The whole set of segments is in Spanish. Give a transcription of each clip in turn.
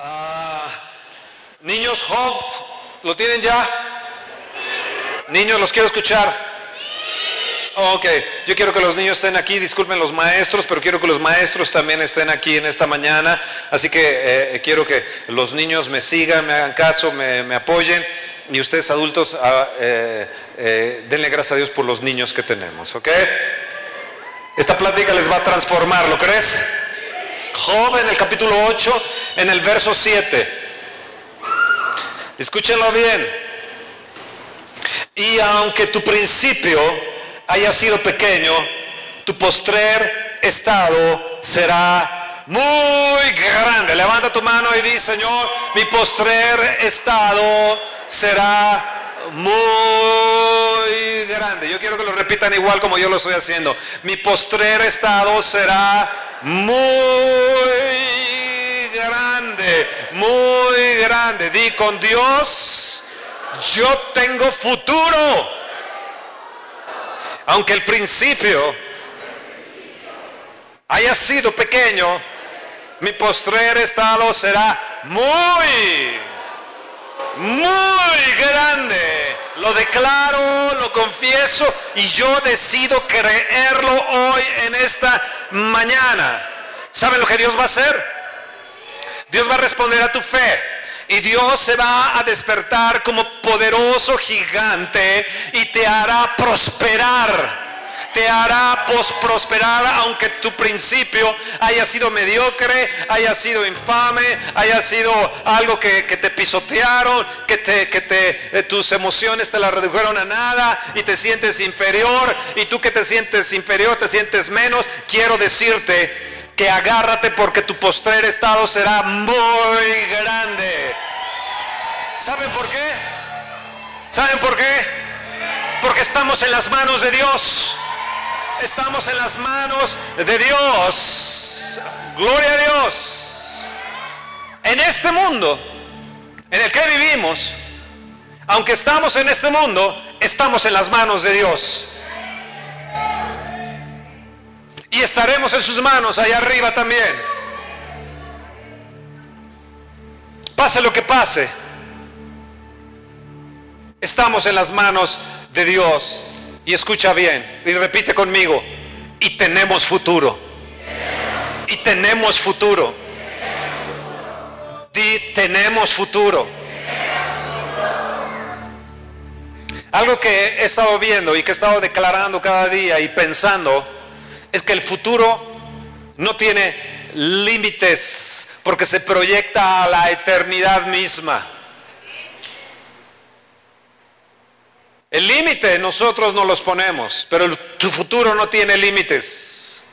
Ah, niños, ¿lo tienen ya? Niños, los quiero escuchar. Ok, yo quiero que los niños estén aquí, disculpen los maestros, pero quiero que los maestros también estén aquí en esta mañana. Así que eh, quiero que los niños me sigan, me hagan caso, me, apoyen. Y ustedes adultos, ah, eh, eh, denle gracias a Dios por los niños que tenemos, ¿ok? Esta plática les va a transformar, ¿lo crees? Joven, en el capítulo 8, en el verso 7. Escúchenlo bien. Y aunque tu principio haya sido pequeño, tu postrer estado será muy grande. Levanta tu mano y di, Señor, mi postrer estado será muy grande. Yo quiero que lo repitan igual como yo lo estoy haciendo. Mi postrer estado será muy grande, muy grande. Di con Dios, yo tengo futuro. Aunque el principio haya sido pequeño, mi postrer estado será muy, muy grande. Lo declaro, lo confieso y yo decido creerlo hoy en esta mañana. ¿Saben lo que Dios va a hacer? Dios va a responder a tu fe. Y Dios se va a despertar como poderoso gigante y te hará prosperar te hará prosperar aunque tu principio haya sido mediocre, haya sido infame, haya sido algo que, te pisotearon, que, te, que te, eh, tus emociones te la redujeron a nada y te sientes inferior y tú que te sientes inferior, te sientes menos, quiero decirte que agárrate porque tu postrer estado será muy grande. ¿Saben por qué? ¿Saben por qué? Porque estamos en las manos de Dios. Estamos en las manos de Dios. Gloria a Dios. En este mundo en el que vivimos, aunque estamos en este mundo, estamos en las manos de Dios. Y estaremos en sus manos allá arriba también. Pase lo que pase, estamos en las manos de Dios. Y escucha bien, y repite conmigo, y tenemos futuro. Y tenemos futuro. Di, tenemos futuro. Algo que he estado viendo y que he estado declarando cada día y pensando es que el futuro no tiene límites porque se proyecta a la eternidad misma. El límite nosotros no los ponemos, pero tu futuro no tiene límites.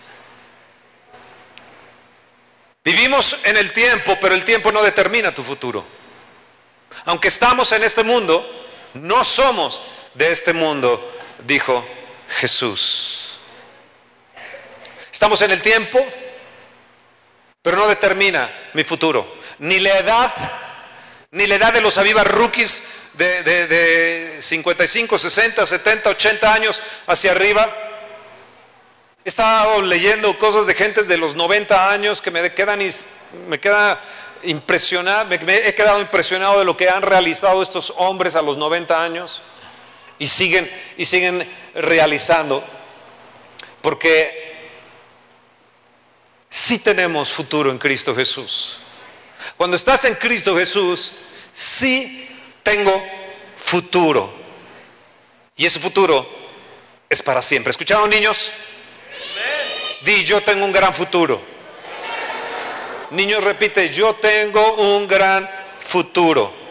Vivimos en el tiempo, pero el tiempo no determina tu futuro. Aunque estamos en este mundo, no somos de este mundo, dijo Jesús. Estamos en el tiempo, pero no determina mi futuro. Ni la edad, ni la edad de los avivas rookies de, 55, 60, 70, 80 años hacia arriba. He estado leyendo cosas de gentes de los 90 años que me quedan me queda impresionado, me, he quedado impresionado de lo que han realizado estos hombres a los 90 años y siguen y siguen realizando porque sí tenemos futuro en Cristo Jesús. Cuando estás en Cristo Jesús, sí tengo futuro. Y ese futuro es para siempre. ¿Escucharon niños? Di, yo tengo un gran futuro. Niños, repite, yo tengo un gran futuro.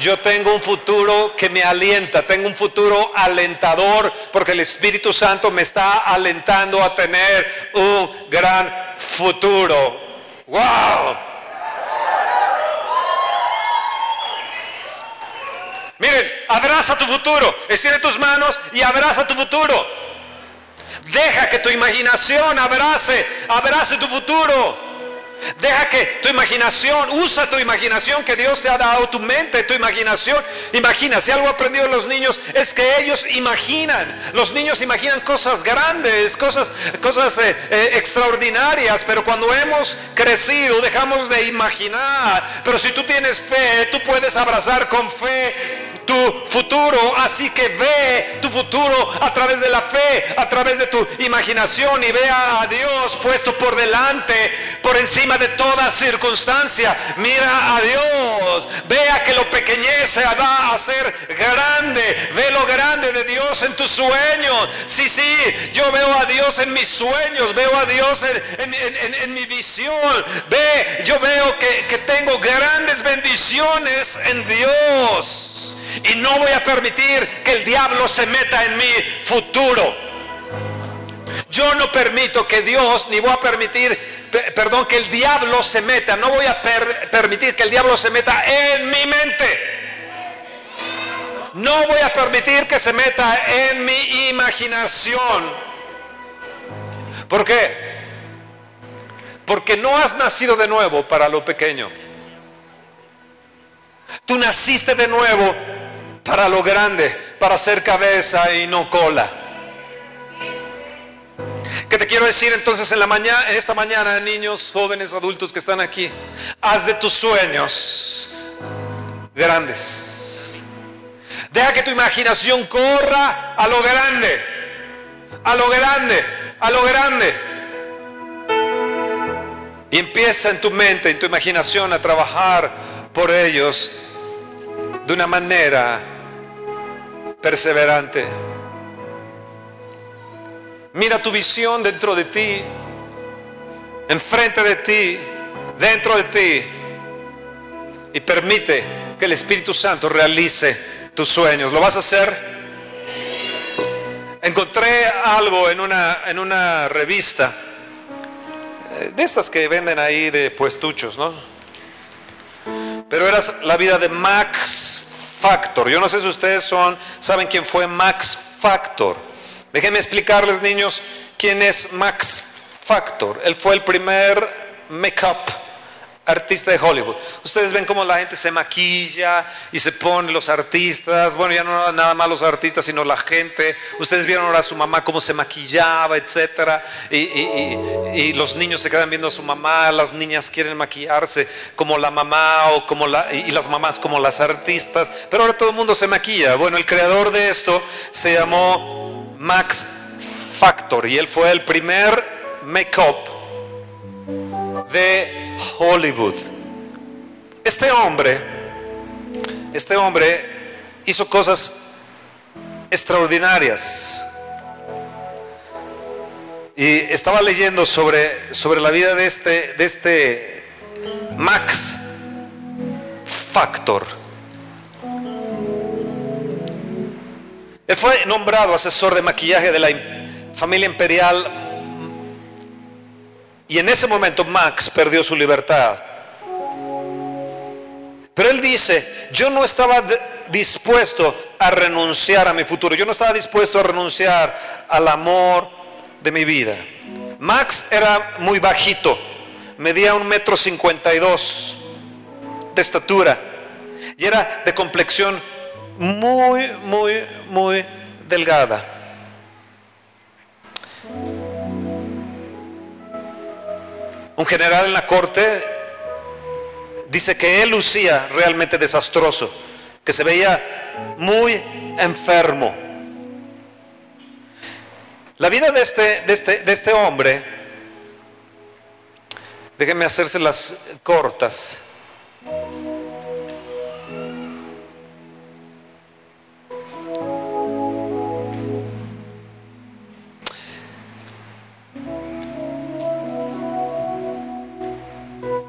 Yo tengo un futuro que me alienta, tengo un futuro alentador porque el Espíritu Santo me está alentando a tener un gran futuro. ¡Wow! Miren, abraza tu futuro, extiende tus manos y abraza tu futuro. Deja que tu imaginación abrace, abrace tu futuro. Deja que tu imaginación, usa tu imaginación que Dios te ha dado, tu mente, tu imaginación. Imagina, si algo aprendido los niños es que ellos imaginan. Los niños imaginan cosas grandes, cosas, cosas eh, eh, extraordinarias, pero cuando hemos crecido dejamos de imaginar. Pero si tú tienes fe, tú puedes abrazar con fe tu futuro. Así que ve tu futuro a través de la fe, a través de tu imaginación y vea a Dios puesto por delante, por encima de toda circunstancia. Mira a Dios, vea que lo pequeñece va a ser grande. Ve lo grande de Dios en tus sueños. Sí, sí, yo veo a Dios en mis sueños, veo a Dios en, mi visión. Ve, yo veo que tengo grandes bendiciones en Dios. Y no voy a permitir que el diablo se meta en mi futuro. Yo no permito que Dios, ni voy a permitir, perdón, que el diablo se meta. No voy a permitir que el diablo se meta en mi mente. No voy a permitir que se meta en mi imaginación. ¿Por qué? Porque no has nacido de nuevo para lo pequeño. Tú naciste de nuevo para lo grande, para ser cabeza y no cola. ¿Qué te quiero decir entonces en la mañana, esta mañana, niños, jóvenes, adultos que están aquí? Haz de tus sueños grandes. Deja que tu imaginación corra a lo grande, a lo grande, a lo grande. Y empieza en tu mente, en tu imaginación a trabajar por ellos de una manera perseverante. Mira tu visión dentro de ti, enfrente de ti, dentro de ti. Y permite que el Espíritu Santo realice tus sueños. ¿Lo vas a hacer? Encontré algo en una, en una revista, eh, de estas que venden ahí de puestuchos, ¿no? Pero era la vida de Max Factor. Yo no sé si ustedes son, saben quién fue Max Factor. Déjenme explicarles, niños, quién es Max Factor. Él fue el primer make-up artista de Hollywood. Ustedes ven cómo la gente se maquilla y se pone los artistas. Bueno, ya no nada más los artistas, sino la gente. Ustedes vieron ahora a su mamá cómo se maquillaba, etcétera. Y, los niños se quedan viendo a su mamá. Las niñas quieren maquillarse como la mamá o como y las mamás como las artistas. Pero ahora todo el mundo se maquilla. Bueno, el creador de esto se llamó Max Factor y él fue el primer make-up de Hollywood. Este hombre, este hombre hizo cosas extraordinarias. Y estaba leyendo sobre, sobre la vida de este, de este Max Factor. Él fue nombrado asesor de maquillaje de la familia imperial y en ese momento Max perdió su libertad. Pero él dice, yo no estaba dispuesto a renunciar a mi futuro, yo no estaba dispuesto a renunciar al amor de mi vida. Max era muy bajito, medía un metro cincuenta y dos de estatura y era de complexión muy, muy, muy delgada. Un general en la corte dice que él lucía realmente desastroso, que se veía muy enfermo. La vida de este, de este, de este hombre, déjenme hacérselas cortas.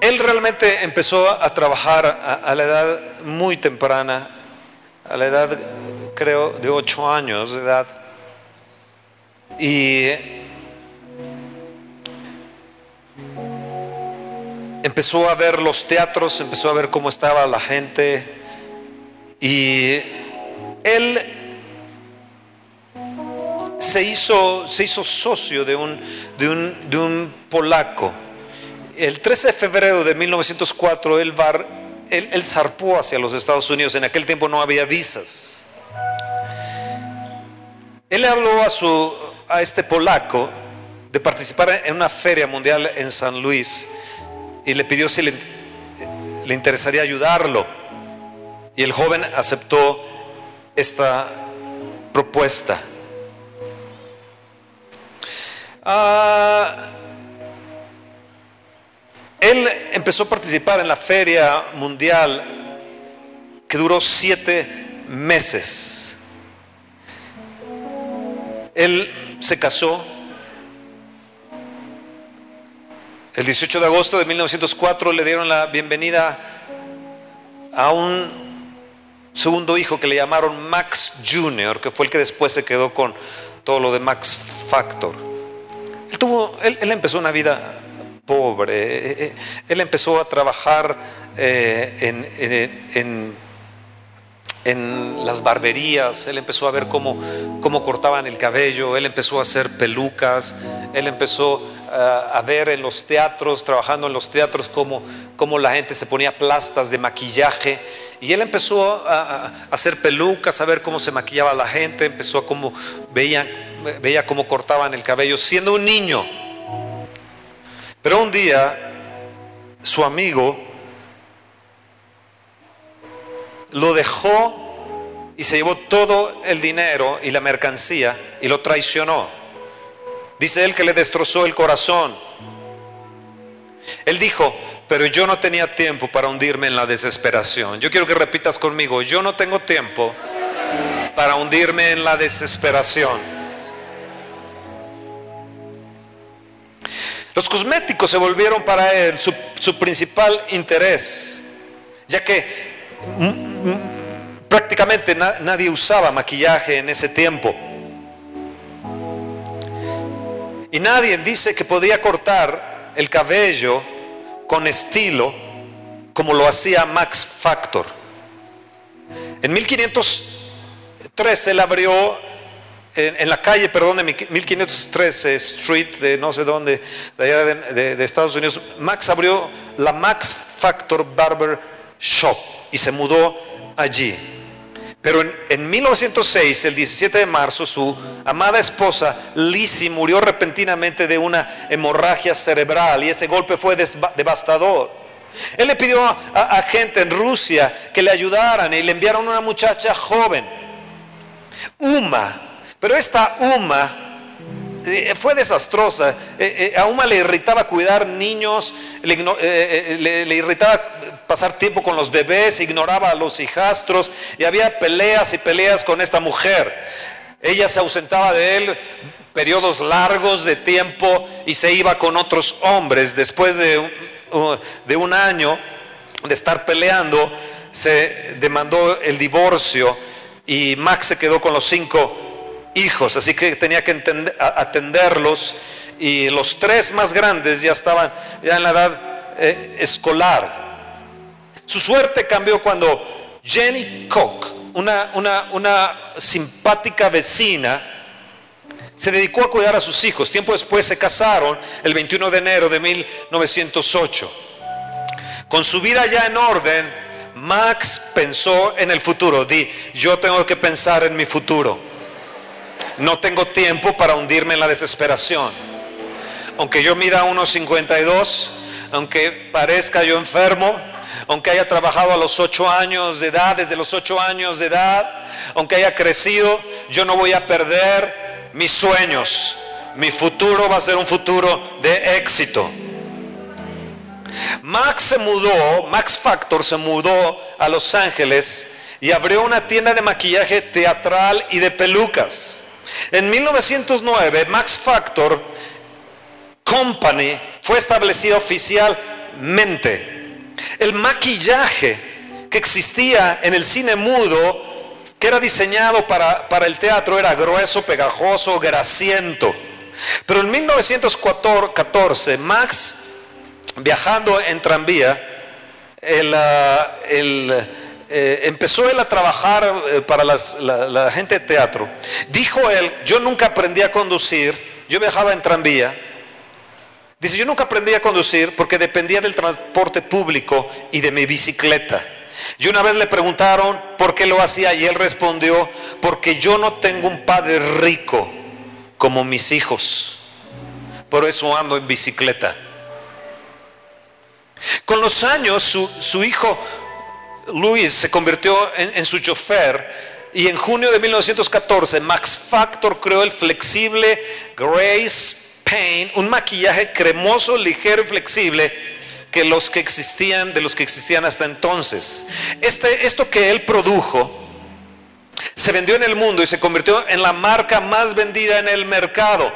Él realmente empezó a trabajar a, la edad muy temprana, a la edad creo de ocho años de edad. Y empezó a ver los teatros, empezó a ver cómo estaba la gente. Y él se hizo, se hizo socio de un, de un, de un polaco El 13 de febrero de 1904 él, él zarpó hacia los Estados Unidos. En aquel tiempo no había visas. Él le habló a, su, a este polaco de participar en una feria mundial en San Luis y le pidió si le, le interesaría ayudarlo. Y el joven aceptó esta propuesta. Ah, él empezó a participar en la feria mundial que duró siete meses. Él se casó el 18 de agosto de 1904, le dieron la bienvenida a un segundo hijo que le llamaron Max Jr., que fue el que después se quedó con todo lo de Max Factor. Él, tuvo, él, empezó una vida pobre, eh, eh, él empezó a trabajar eh, en, en en las barberías, él empezó a ver cómo, cómo cortaban el cabello, él empezó a hacer pelucas, él empezó a, ver en los teatros, trabajando en los teatros, cómo, cómo, la gente se ponía plastas de maquillaje. Y él empezó a, hacer pelucas, a ver cómo se maquillaba la gente, empezó a cómo veía cómo cortaban el cabello, siendo un niño. Pero un día, su amigo lo dejó y se llevó todo el dinero y la mercancía y lo traicionó. Dice él que le destrozó el corazón. Él dijo, pero yo no tenía tiempo para hundirme en la desesperación. Yo quiero que repitas conmigo, yo no tengo tiempo para hundirme en la desesperación. Los cosméticos se volvieron para él su, principal interés, ya que prácticamente nadie usaba maquillaje en ese tiempo. Y nadie dice que podía cortar el cabello con estilo como lo hacía Max Factor. En 1513 él abrió en, la calle, perdón, de 1513 Street de no sé dónde, de allá de Estados Unidos, Max abrió la Max Factor Barber Shop y se mudó allí. Pero en, 1906, el 17 de marzo, su amada esposa Lizzie murió repentinamente de una hemorragia cerebral y ese golpe fue devastador. Él le pidió a, a, gente en Rusia que le ayudaran y le enviaron una muchacha joven, Uma. Pero esta Uma eh, fue desastrosa. Eh, eh, a Uma le irritaba cuidar niños, le, irritaba pasar tiempo con los bebés, ignoraba a los hijastros y había peleas y peleas con esta mujer. Ella se ausentaba de él periodos largos de tiempo y se iba con otros hombres. Después de, de un año de estar peleando, se demandó el divorcio y Max se quedó con los cinco hijos, así que tenía que atenderlos y los tres más grandes ya estaban ya en la edad eh, escolar. Su suerte cambió cuando Jenny Koch, una, una, una simpática vecina, se dedicó a cuidar a sus hijos. Tiempo después se casaron el 21 de enero de 1908. Con su vida ya en orden, Max pensó en el futuro. Di, yo tengo que pensar en mi futuro. No tengo tiempo para hundirme en la desesperación. Aunque yo mida 1,52, aunque parezca yo enfermo, aunque haya trabajado a los 8 años de edad, desde los 8 años de edad, aunque haya crecido, yo no voy a perder mis sueños. Mi futuro va a ser un futuro de éxito. Max se mudó, Max Factor se mudó a Los Ángeles y abrió una tienda de maquillaje teatral y de pelucas. En 1909, Max Factor Company fue establecida oficialmente. El maquillaje que existía en el cine mudo, que era diseñado para, el teatro, era grueso, pegajoso, grasiento. Pero en 1914, Max, viajando en tranvía, el, ah, el eh, empezó él a trabajar eh, para la, gente de teatro. Dijo él, yo nunca aprendí a conducir, yo viajaba en tranvía. Dice, yo nunca aprendí a conducir porque dependía del transporte público y de mi bicicleta. Y una vez le preguntaron por qué lo hacía y él respondió, porque yo no tengo un padre rico como mis hijos. Por eso ando en bicicleta. Con los años su, hijo Luis se convirtió en, su chofer y en junio de 1914 Max Factor creó el flexible Grace Paint, un maquillaje cremoso, ligero y flexible que los que existían, de los que existían hasta entonces. Este, esto que él produjo se vendió en el mundo y se convirtió en la marca más vendida en el mercado.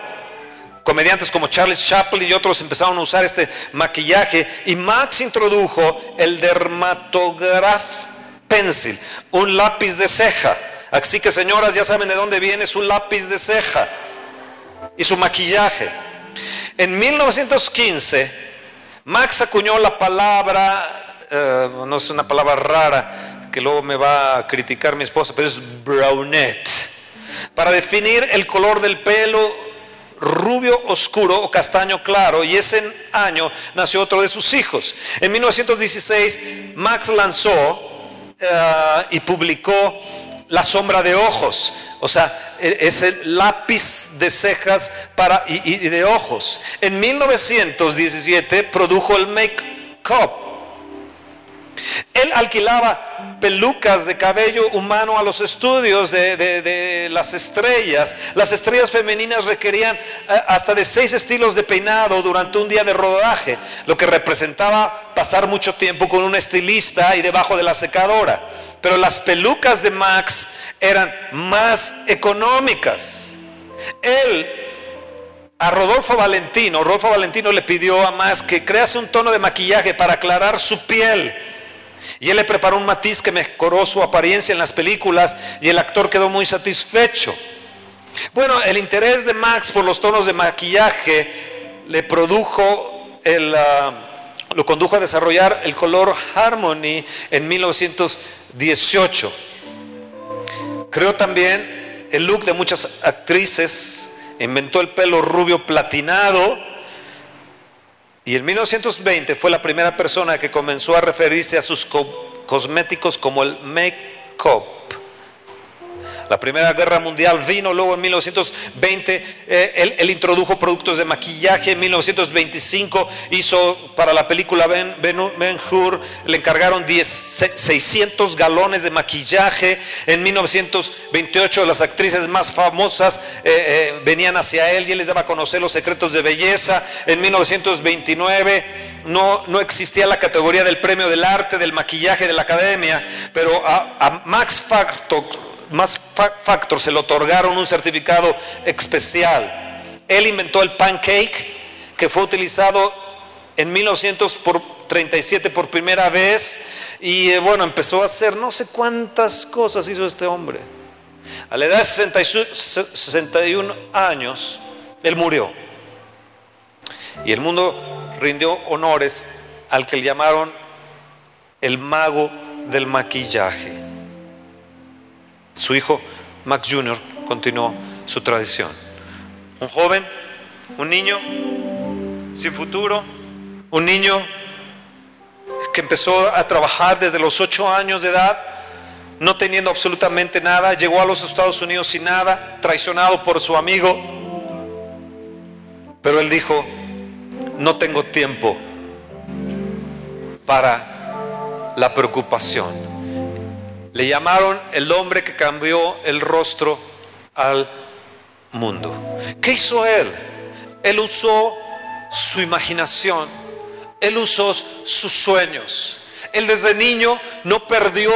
Comediantes como Charles Chaplin y otros empezaron a usar este maquillaje y Max introdujo el Dermatograph Pencil, un lápiz de ceja. Así que señoras ya saben de dónde viene su lápiz de ceja y su maquillaje. En 1915 Max acuñó la palabra, eh, no es una palabra rara, que luego me va a criticar mi esposa, pero es brownet, para definir el color del pelo rubio oscuro o castaño claro y ese año nació otro de sus hijos. En 1916 Max lanzó eh, y publicó La sombra de ojos, o sea, e, es el lápiz de cejas para, y, de ojos. En 1917 produjo el make-up. Él alquilaba pelucas de cabello humano a los estudios de, las estrellas. Las estrellas femeninas requerían eh, hasta de seis estilos de peinado durante un día de rodaje, lo que representaba pasar mucho tiempo con un estilista y debajo de la secadora. Pero las pelucas de Max eran más económicas. Él, a Rodolfo Valentino, Rodolfo Valentino le pidió a Max que crease un tono de maquillaje para aclarar su piel. Y él le preparó un matiz que mejoró su apariencia en las películas y el actor quedó muy satisfecho. Bueno, el interés de Max por los tonos de maquillaje le produjo el, ah, lo condujo a desarrollar el color Harmony en 1918. Creó también el look de muchas actrices, inventó el pelo rubio platinado y en 1920 fue la primera persona que comenzó a referirse a sus cosméticos como el make-up. La Primera Guerra Mundial vino, luego en 1920 eh, él, introdujo productos de maquillaje, en 1925 hizo para la película Ben, ben, Hur, le encargaron 600 galones de maquillaje, en 1928 las actrices más famosas eh, eh, venían hacia él y él les daba a conocer los secretos de belleza, en 1929 no, no, existía la categoría del premio del arte, del maquillaje de la academia, pero a Max Factor más Factor se le otorgaron un certificado especial. Él inventó el pancake que fue utilizado en 1937 por primera vez y eh, bueno, empezó a hacer no sé cuántas cosas hizo este hombre. A la edad de 61 años, él murió. Y el mundo rindió honores al que le llamaron el mago del maquillaje. Su hijo, Max Jr., continuó su tradición. Un joven, un niño sin futuro, un niño que empezó a trabajar desde los ocho años de edad, no teniendo absolutamente nada, llegó a los Estados Unidos sin nada, traicionado por su amigo, pero él dijo, no tengo tiempo para la preocupación. Le llamaron el hombre que cambió el rostro al mundo. ¿Qué hizo él? Él usó su imaginación, él usó sus sueños. Él desde niño no perdió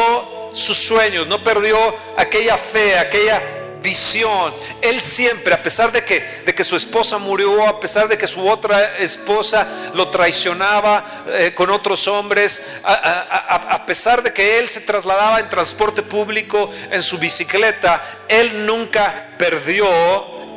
sus sueños, no perdió aquella fe, aquella visión. Él siempre, a pesar de que, de que su esposa murió, a pesar de que su otra esposa lo traicionaba eh, con otros hombres, a, pesar de que él se trasladaba en transporte público en su bicicleta, él nunca perdió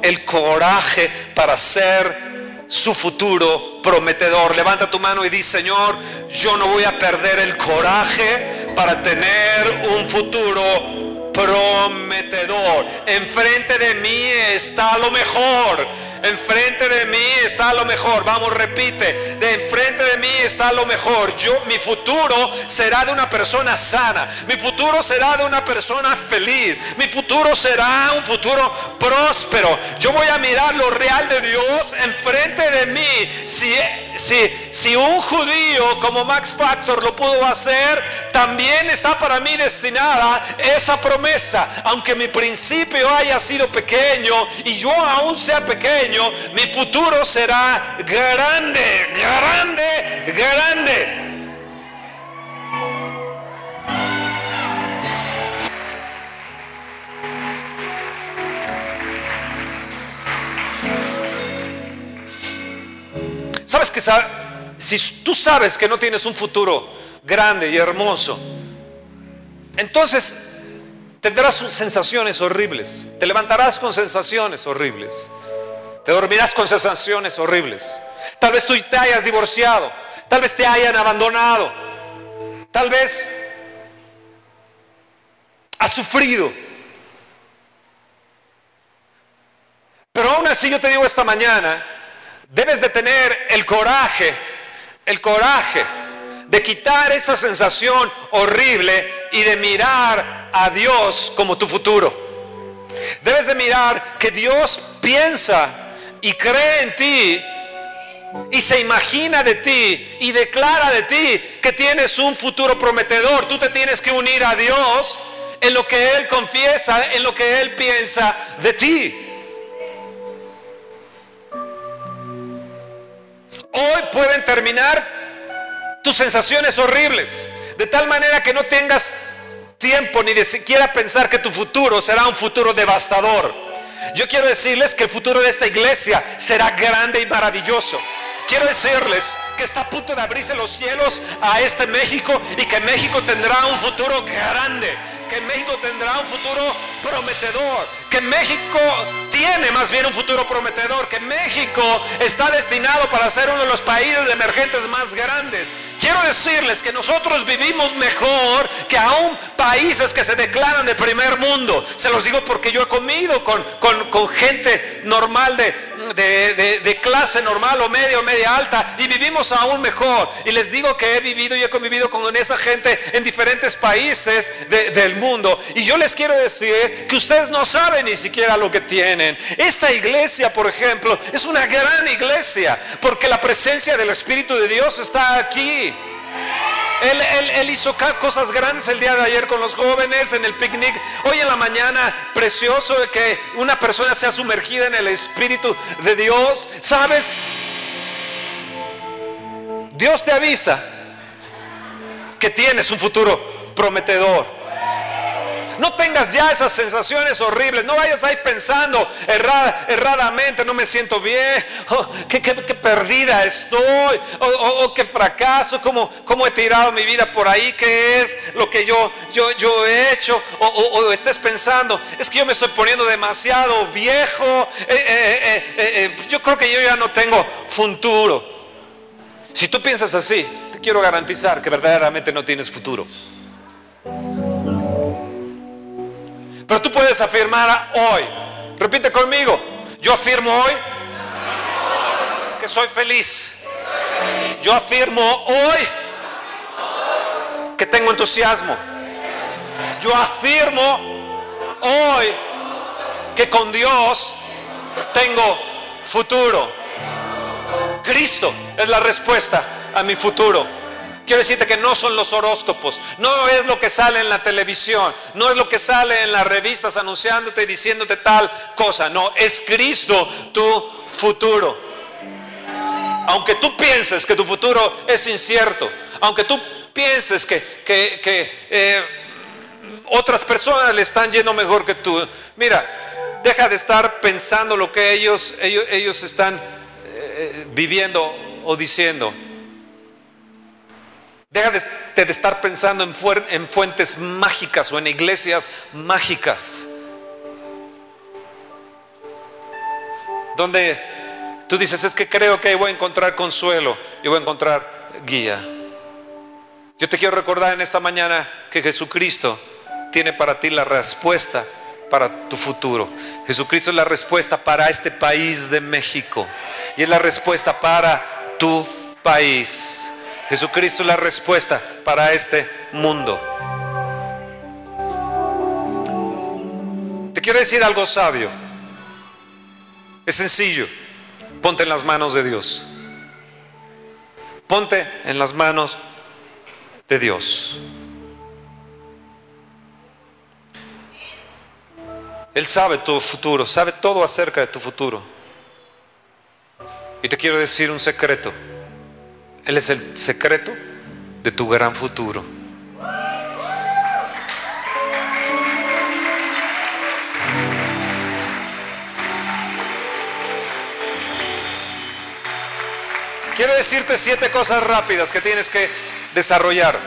el coraje para ser su futuro prometedor. Levanta tu mano y di, Señor, yo no voy a perder el coraje para tener un futuro prometedor. Enfrente de mí está lo mejor. Enfrente de mí está lo mejor. Vamos, repite, de enfrente de mí está lo mejor. Yo, mi futuro será de una persona sana. Mi futuro será de una persona feliz. Mi futuro será un futuro próspero. Yo voy a mirar lo real de Dios enfrente de mí. Si, si, si un judío como Max Factor lo pudo hacer, también está para mí destinada esa promesa. Aunque mi principio haya sido pequeño y yo aún sea pequeño, mi futuro será grande, grande, grande. ¿Sabes que si tú sabes que no tienes un futuro grande y hermoso, entonces tendrás sensaciones horribles, te levantarás con sensaciones horribles, te dormirás con sensaciones horribles. Tal vez tú te hayas divorciado, tal vez te hayan abandonado, tal vez has sufrido. Pero aún así yo te digo esta mañana, Debes de tener el coraje, el coraje de quitar esa sensación horrible y de mirar a Dios como tu futuro. Debes de mirar que Dios piensa y cree en ti y se imagina de ti y declara de ti que tienes un futuro prometedor. Tú te tienes que unir a Dios en lo que Él confiesa, en lo que Él piensa de ti. Hoy pueden terminar tus sensaciones horribles, de tal manera que no tengas tiempo ni de siquiera pensar que tu futuro será un futuro devastador. Yo quiero decirles que el futuro de esta iglesia será grande y maravilloso. Quiero decirles que está a punto de abrirse los cielos a este México y que México tendrá un futuro grande que México tendrá un futuro prometedor, que México tiene más bien un futuro prometedor, que México está destinado para ser uno de los países emergentes más grandes. Quiero decirles que nosotros vivimos mejor que aún países que se declaran de primer mundo. Se los digo porque yo he comido con, con gente normal de, de, clase normal o media o media alta y vivimos aún mejor. Y les digo que he vivido y he convivido con esa gente en diferentes países del mundo. Y yo les quiero decir que ustedes no saben ni siquiera lo que tienen. Esta iglesia, por ejemplo, es una gran iglesia porque la presencia del Espíritu de Dios está aquí. Él, hizo cosas grandes el día de ayer con los jóvenes en el picnic. Hoy en la mañana, precioso de que una persona sea sumergida en el Espíritu de Dios. ¿Sabes? Dios te avisa que tienes un futuro prometedor. No tengas ya esas sensaciones horribles. No vayas ahí pensando erradamente, no me siento bien. Oh, qué, perdida estoy. O oh, qué fracaso. ¿Cómo, ¿Cómo, he tirado mi vida por ahí? ¿Qué es lo que yo, yo, yo he hecho? O, estés pensando, es que yo me estoy poniendo demasiado viejo. Eh, eh, eh, yo creo que yo ya no tengo futuro. Si tú piensas así, te quiero garantizar que verdaderamente no tienes futuro. Pero tú puedes afirmar hoy, repite conmigo, yo afirmo hoy que soy feliz. Yo afirmo hoy que tengo entusiasmo. Yo afirmo hoy que con Dios tengo futuro. Cristo es la respuesta a mi futuro. Quiero decirte que no son los horóscopos, no es lo que sale en la televisión, no es lo que sale en las revistas anunciándote y diciéndote tal cosa, no, es Cristo tu futuro. Aunque tú pienses que tu futuro es incierto, aunque tú pienses que, eh, otras personas le están yendo mejor que tú, mira, deja de estar pensando lo que ellos, ellos, están eh, viviendo o diciendo. Deja de, estar pensando en, en fuentes mágicas o en iglesias mágicas. Donde tú dices, es que creo que voy a encontrar consuelo y voy a encontrar guía. Yo te quiero recordar en esta mañana que Jesucristo tiene para ti la respuesta para tu futuro. Jesucristo es la respuesta para este país de México y es la respuesta para tu país. Jesucristo es la respuesta para este mundo. Te quiero decir algo sabio. Es sencillo. Ponte en las manos de Dios. Ponte en las manos de Dios. Él sabe tu futuro, sabe todo acerca de tu futuro. Y te quiero decir un secreto. Él es el secreto de tu gran futuro. Quiero decirte siete cosas rápidas que tienes que desarrollar.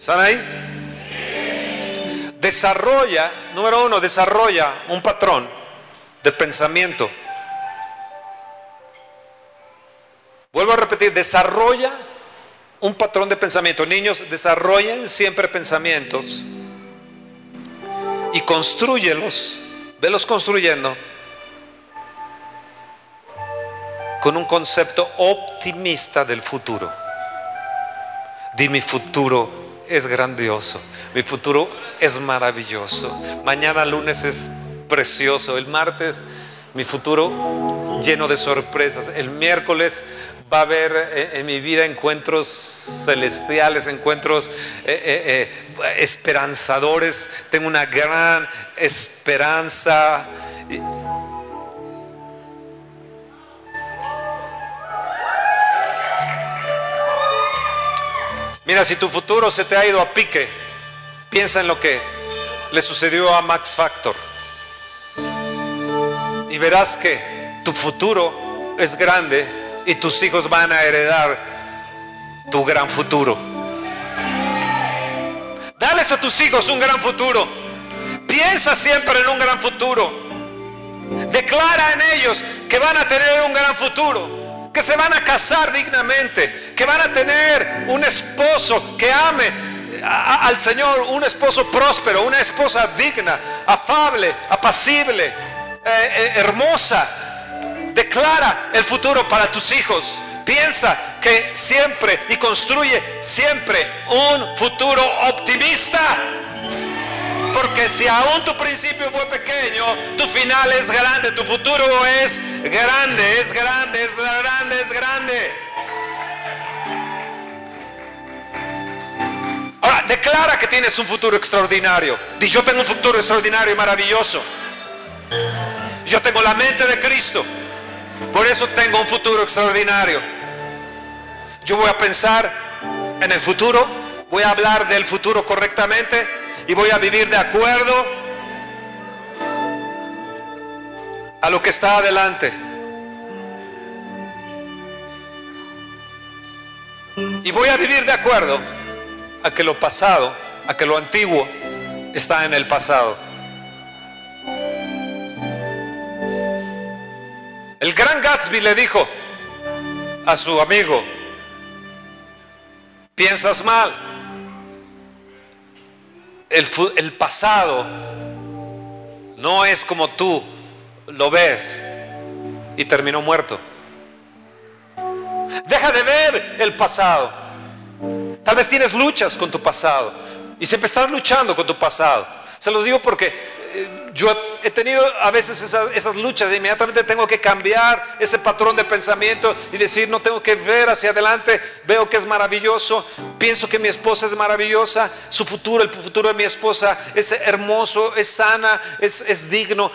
¿Están ahí? Desarrolla, número uno, desarrolla un patrón de pensamiento. Vuelvo a repetir, desarrolla un patrón de pensamiento. Niños, desarrollen siempre pensamientos y construyelos, velos construyendo con un concepto optimista del futuro. Di mi futuro es grandioso, mi futuro es maravilloso, mañana lunes es precioso, el martes mi futuro lleno de sorpresas, el miércoles va a haber eh, en mi vida encuentros celestiales, encuentros eh, eh, esperanzadores, tengo una gran esperanza. Mira, si tu futuro se te ha ido a pique, piensa en lo que le sucedió a Max Factor. Y verás que tu futuro es grande y tus hijos van a heredar tu gran futuro. Dales a tus hijos un gran futuro. Piensa siempre en un gran futuro. Declara en ellos que van a tener un gran futuro que se van a casar dignamente, que van a tener un esposo que ame al Señor, un esposo próspero, una esposa digna, afable, apacible, eh, eh, hermosa. Declara el futuro para tus hijos. Piensa que siempre y construye siempre un futuro optimista. Porque si aún tu principio fue pequeño, tu final es grande, tu futuro es grande, es grande, es grande, es grande. Ahora, declara que tienes un futuro extraordinario. Di, yo tengo un futuro extraordinario y maravilloso. Yo tengo la mente de Cristo. Por eso tengo un futuro extraordinario. Yo voy a pensar en el futuro, voy a hablar del futuro correctamente y voy a vivir de acuerdo a lo que está adelante. Y voy a vivir de acuerdo a que lo pasado, a que lo antiguo está en el pasado. El gran Gatsby le dijo a su amigo, piensas mal, el, pasado no es como tú lo ves y terminó muerto. Deja de ver el pasado. Tal vez tienes luchas con tu pasado y siempre estás luchando con tu pasado. Se los digo porque eh, yo he tenido a veces esas, luchas, inmediatamente tengo que cambiar ese patrón de pensamiento y decir, no tengo que ver hacia adelante, veo que es maravilloso, pienso que mi esposa es maravillosa, su futuro, el futuro de mi esposa es hermoso, es sana, es, digno,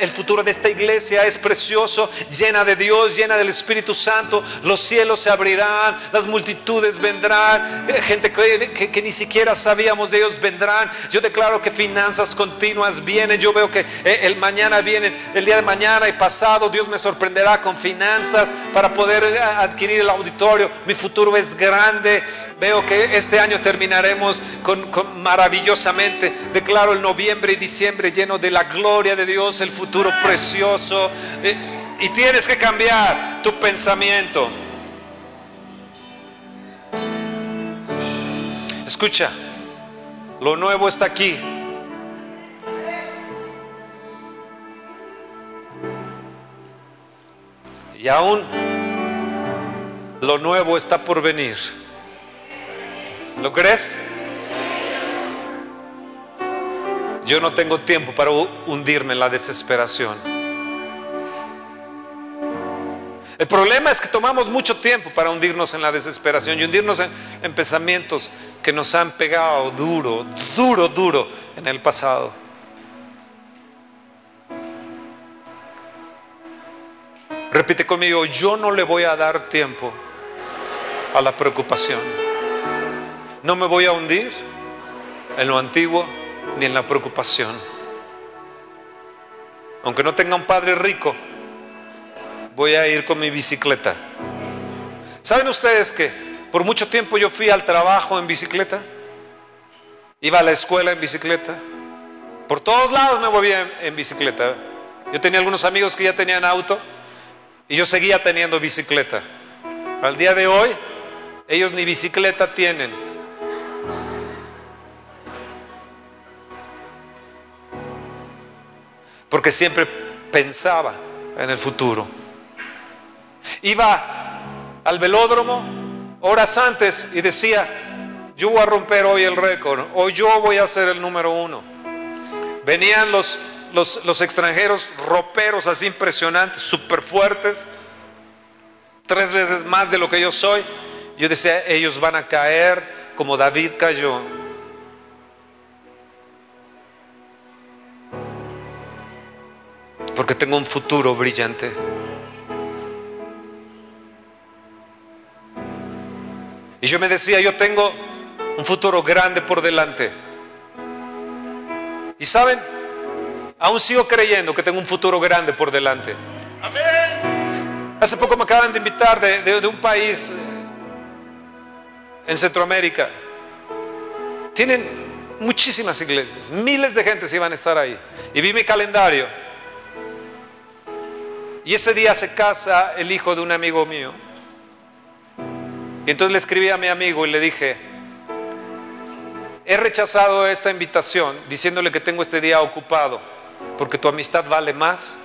el futuro de esta iglesia es precioso, llena de Dios, llena del Espíritu Santo, los cielos se abrirán, las multitudes vendrán, gente que, ni siquiera sabíamos de ellos vendrán, yo declaro que finanzas continuas vienen, yo veo que eh, el mañana viene, el día de mañana y pasado, Dios me sorprenderá con finanzas para poder eh, adquirir el auditorio. Mi futuro es grande. Veo que este año terminaremos con, maravillosamente. Declaro el noviembre y diciembre lleno de la gloria de Dios, el futuro precioso. Eh, y tienes que cambiar tu pensamiento. Escucha, lo nuevo está aquí. Y aún lo nuevo está por venir. ¿Lo crees? Yo no tengo tiempo para hundirme en la desesperación. El problema es que tomamos mucho tiempo para hundirnos en la desesperación y hundirnos en, pensamientos que nos han pegado duro, duro, duro en el pasado. Repite conmigo, yo no le voy a dar tiempo a la preocupación. No me voy a hundir en lo antiguo ni en la preocupación. Aunque no tenga un padre rico, voy a ir con mi bicicleta. ¿Saben ustedes que por mucho tiempo yo fui al trabajo en bicicleta? Iba a la escuela en bicicleta. Por todos lados me movía en, bicicleta. Yo tenía algunos amigos que ya tenían auto y yo seguía teniendo bicicleta. Al día de hoy, ellos ni bicicleta tienen. Porque siempre pensaba en el futuro. Iba al velódromo horas antes y decía, yo voy a romper hoy el récord, o yo voy a ser el número uno. Venían los los, extranjeros roperos así impresionantes, súper fuertes, tres veces más de lo que yo soy. Yo decía, ellos van a caer como David cayó. Porque tengo un futuro brillante. Y yo me decía, yo tengo un futuro grande por delante. Y saben, Aún sigo creyendo que tengo un futuro grande por delante. Hace poco me acaban de invitar de, un país eh, en Centroamérica. Tienen muchísimas iglesias, miles de gente se iban a estar ahí. Y vi mi calendario. Y ese día se casa el hijo de un amigo mío. Y entonces le escribí a mi amigo y le dije, he rechazado esta invitación diciéndole que tengo este día ocupado porque tu amistad vale más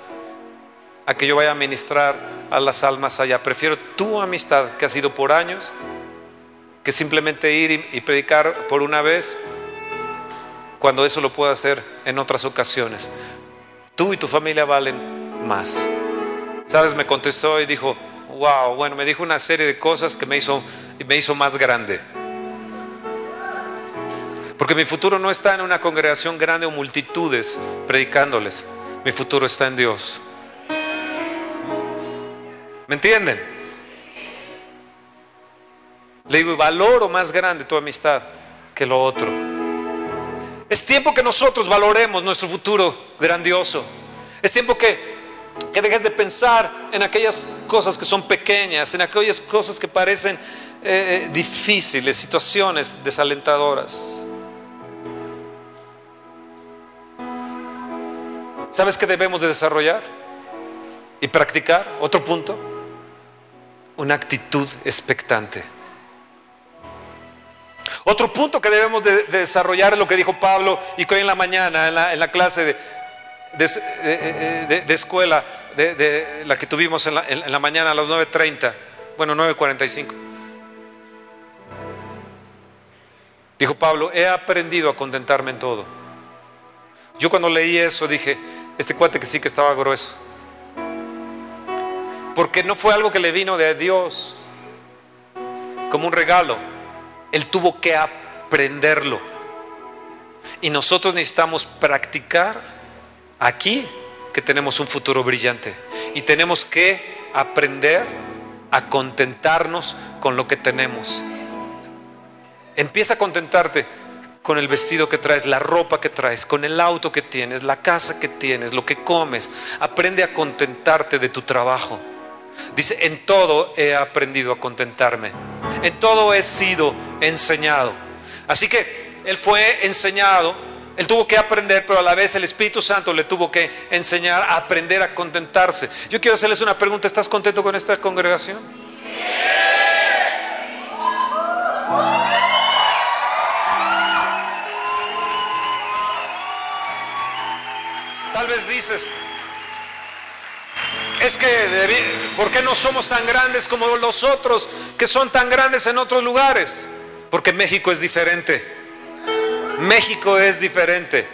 a que yo vaya a ministrar a las almas allá. Prefiero tu amistad que ha sido por años que simplemente ir y, predicar por una vez cuando eso lo puedo hacer en otras ocasiones. Tú y tu familia valen más. ¿Sabes? Me contestó y dijo, wow, bueno, me dijo una serie de cosas que me hizo, me hizo más grande. Porque mi futuro no está en una congregación grande o multitudes predicándoles. Mi futuro está en Dios. ¿Me entienden? Le digo, valoro más grande tu amistad que lo otro. Es tiempo que nosotros valoremos nuestro futuro grandioso. Es tiempo que, que dejes de pensar en aquellas cosas que son pequeñas, en aquellas cosas que parecen eh, eh, difíciles, situaciones desalentadoras. ¿Sabes qué debemos de desarrollar y practicar? Otro punto, una actitud expectante. Otro punto que debemos de, desarrollar es lo que dijo Pablo y que hoy en la mañana, en la, clase de, escuela, de, la que tuvimos en la, en la mañana a las 9.30, bueno, 9.45. Dijo Pablo, he aprendido a contentarme en todo. Yo cuando leí eso dije, este cuate que sí que estaba grueso. Porque no fue algo que le vino de Dios como un regalo. Él tuvo que aprenderlo. Y nosotros necesitamos practicar aquí que tenemos un futuro brillante. Y tenemos que aprender a contentarnos con lo que tenemos. Empieza a contentarte con el vestido que traes, la ropa que traes, con el auto que tienes, la casa que tienes, lo que comes. Aprende a contentarte de tu trabajo. Dice, en todo he aprendido a contentarme. En todo he sido enseñado. Así que él fue enseñado, él tuvo que aprender, pero a la vez el Espíritu Santo le tuvo que enseñar a aprender a contentarse. Yo quiero hacerles una pregunta, ¿estás contento con esta congregación? Tal vez dices, es que, ¿por qué no somos tan grandes como los otros que son tan grandes en otros lugares? Porque México es diferente. México es diferente.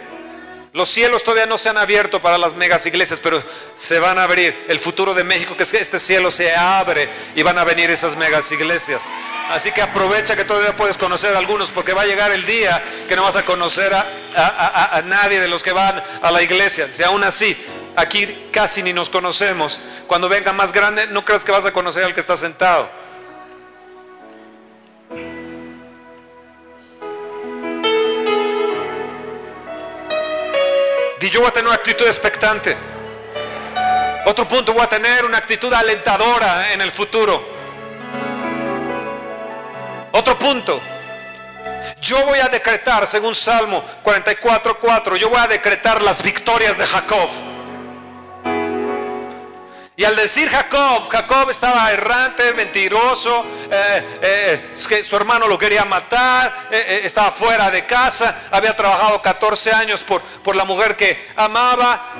Los cielos todavía no se han abierto para las megas iglesias, pero se van a abrir. El futuro de México, que es que este cielo se abre y van a venir esas megas iglesias. Así que aprovecha que todavía puedes conocer a algunos, porque va a llegar el día que no vas a conocer a, a nadie de los que van a la iglesia. Si aún así, aquí casi ni nos conocemos. Cuando venga más grande, no creas que vas a conocer al que está sentado. Y yo voy a tener una actitud expectante. Otro punto, voy a tener una actitud alentadora en el futuro. Otro punto, yo voy a decretar, según Salmo 44.4, yo voy a decretar las victorias de Jacob. Y al decir Jacob, Jacob estaba errante, mentiroso, eh, eh, que su hermano lo quería matar, eh, estaba fuera de casa, había trabajado 14 años por, por la mujer que amaba.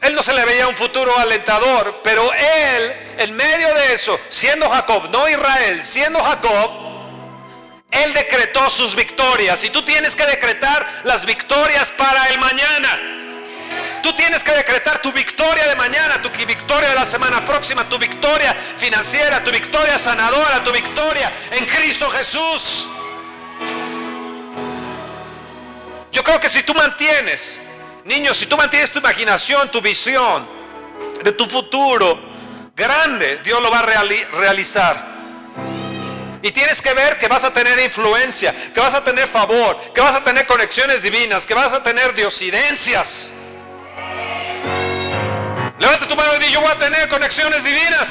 Él no se le veía un futuro alentador, pero él, en medio de eso, siendo Jacob, no Israel, siendo Jacob, él decretó sus victorias. Y tú tienes que decretar las victorias para el mañana. Tú tienes que decretar tu victoria de mañana, tu victoria de la semana próxima, tu victoria financiera, tu victoria sanadora, tu victoria en Cristo Jesús. Yo creo que si tú mantienes, niños, si tú mantienes tu imaginación, tu visión de tu futuro grande, Dios lo va a realizar. Y tienes que ver que vas a tener influencia, que vas a tener favor, que vas a tener conexiones divinas, que vas a tener diosidencias. Levanta tu mano y di, yo voy a tener conexiones divinas,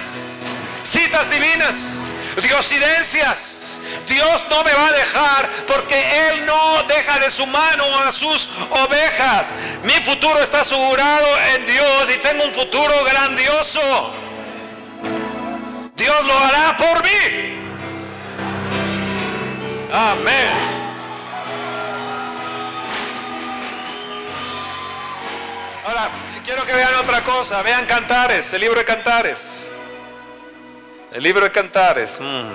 citas divinas, diosidencias. Dios no me va a dejar porque Él no deja de su mano a sus ovejas. Mi futuro está asegurado en Dios y tengo un futuro grandioso. Dios lo hará por mí. Amén. Ahora, quiero que vean otra cosa. Vean Cantares, el libro de Cantares. El libro de Cantares. Mm.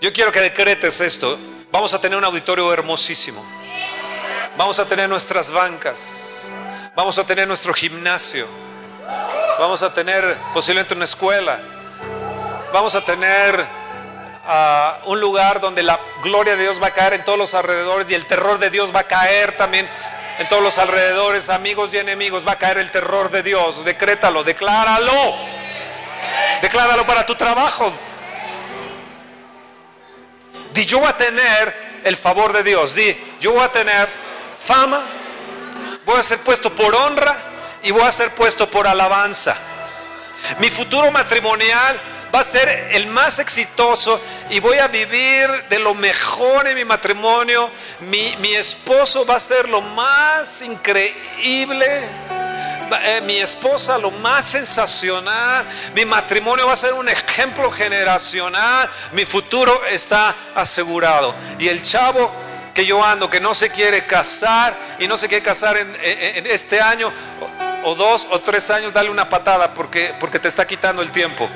Yo quiero que decretes esto. Vamos a tener un auditorio hermosísimo. Vamos a tener nuestras bancas. Vamos a tener nuestro gimnasio. Vamos a tener posiblemente una escuela. Vamos a tener un lugar donde la gloria de Dios va a caer en todos los alrededores y el terror de Dios va a caer también en todos los alrededores, amigos y enemigos, va a caer el terror de Dios. Decrétalo, decláralo. Decláralo para tu trabajo. Di, yo voy a tener el favor de Dios. Di, yo voy a tener fama, voy a ser puesto por honra y voy a ser puesto por alabanza. Mi futuro matrimonial va a ser el más exitoso y voy a vivir de lo mejor en mi matrimonio. Mi, esposo va a ser lo más increíble. Eh, mi esposa lo más sensacional, mi matrimonio va a ser un ejemplo generacional, mi futuro está asegurado. Y el chavo que yo ando, que no se quiere casar y no se quiere casar en, este año o, dos o tres años, dale una patada porque, porque te está quitando el tiempo.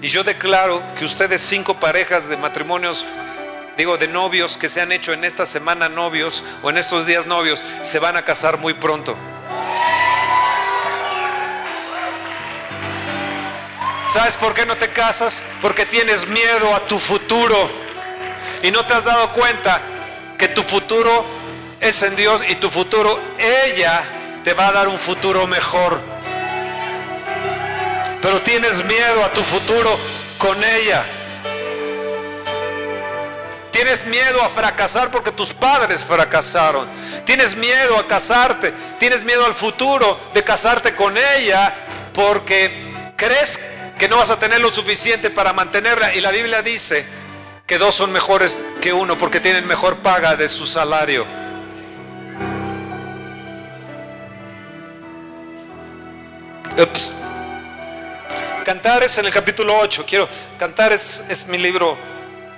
Y yo declaro que ustedes cinco parejas de matrimonios, digo de novios que se han hecho en esta semana novios o en estos días novios, se van a casar muy pronto. ¿Sabes por qué no te casas? Porque tienes miedo a tu futuro y no te has dado cuenta que tu futuro es en Dios y tu futuro, ella te va a dar un futuro mejor pero tienes miedo a tu futuro con ella. Tienes miedo a fracasar porque tus padres fracasaron. Tienes miedo a casarte. Tienes miedo al futuro de casarte con ella porque crees que no vas a tener lo suficiente para mantenerla. Y la Biblia dice que dos son mejores que uno porque tienen mejor paga de su salario. Cantares en el capítulo 8. Quiero, Cantares es mi libro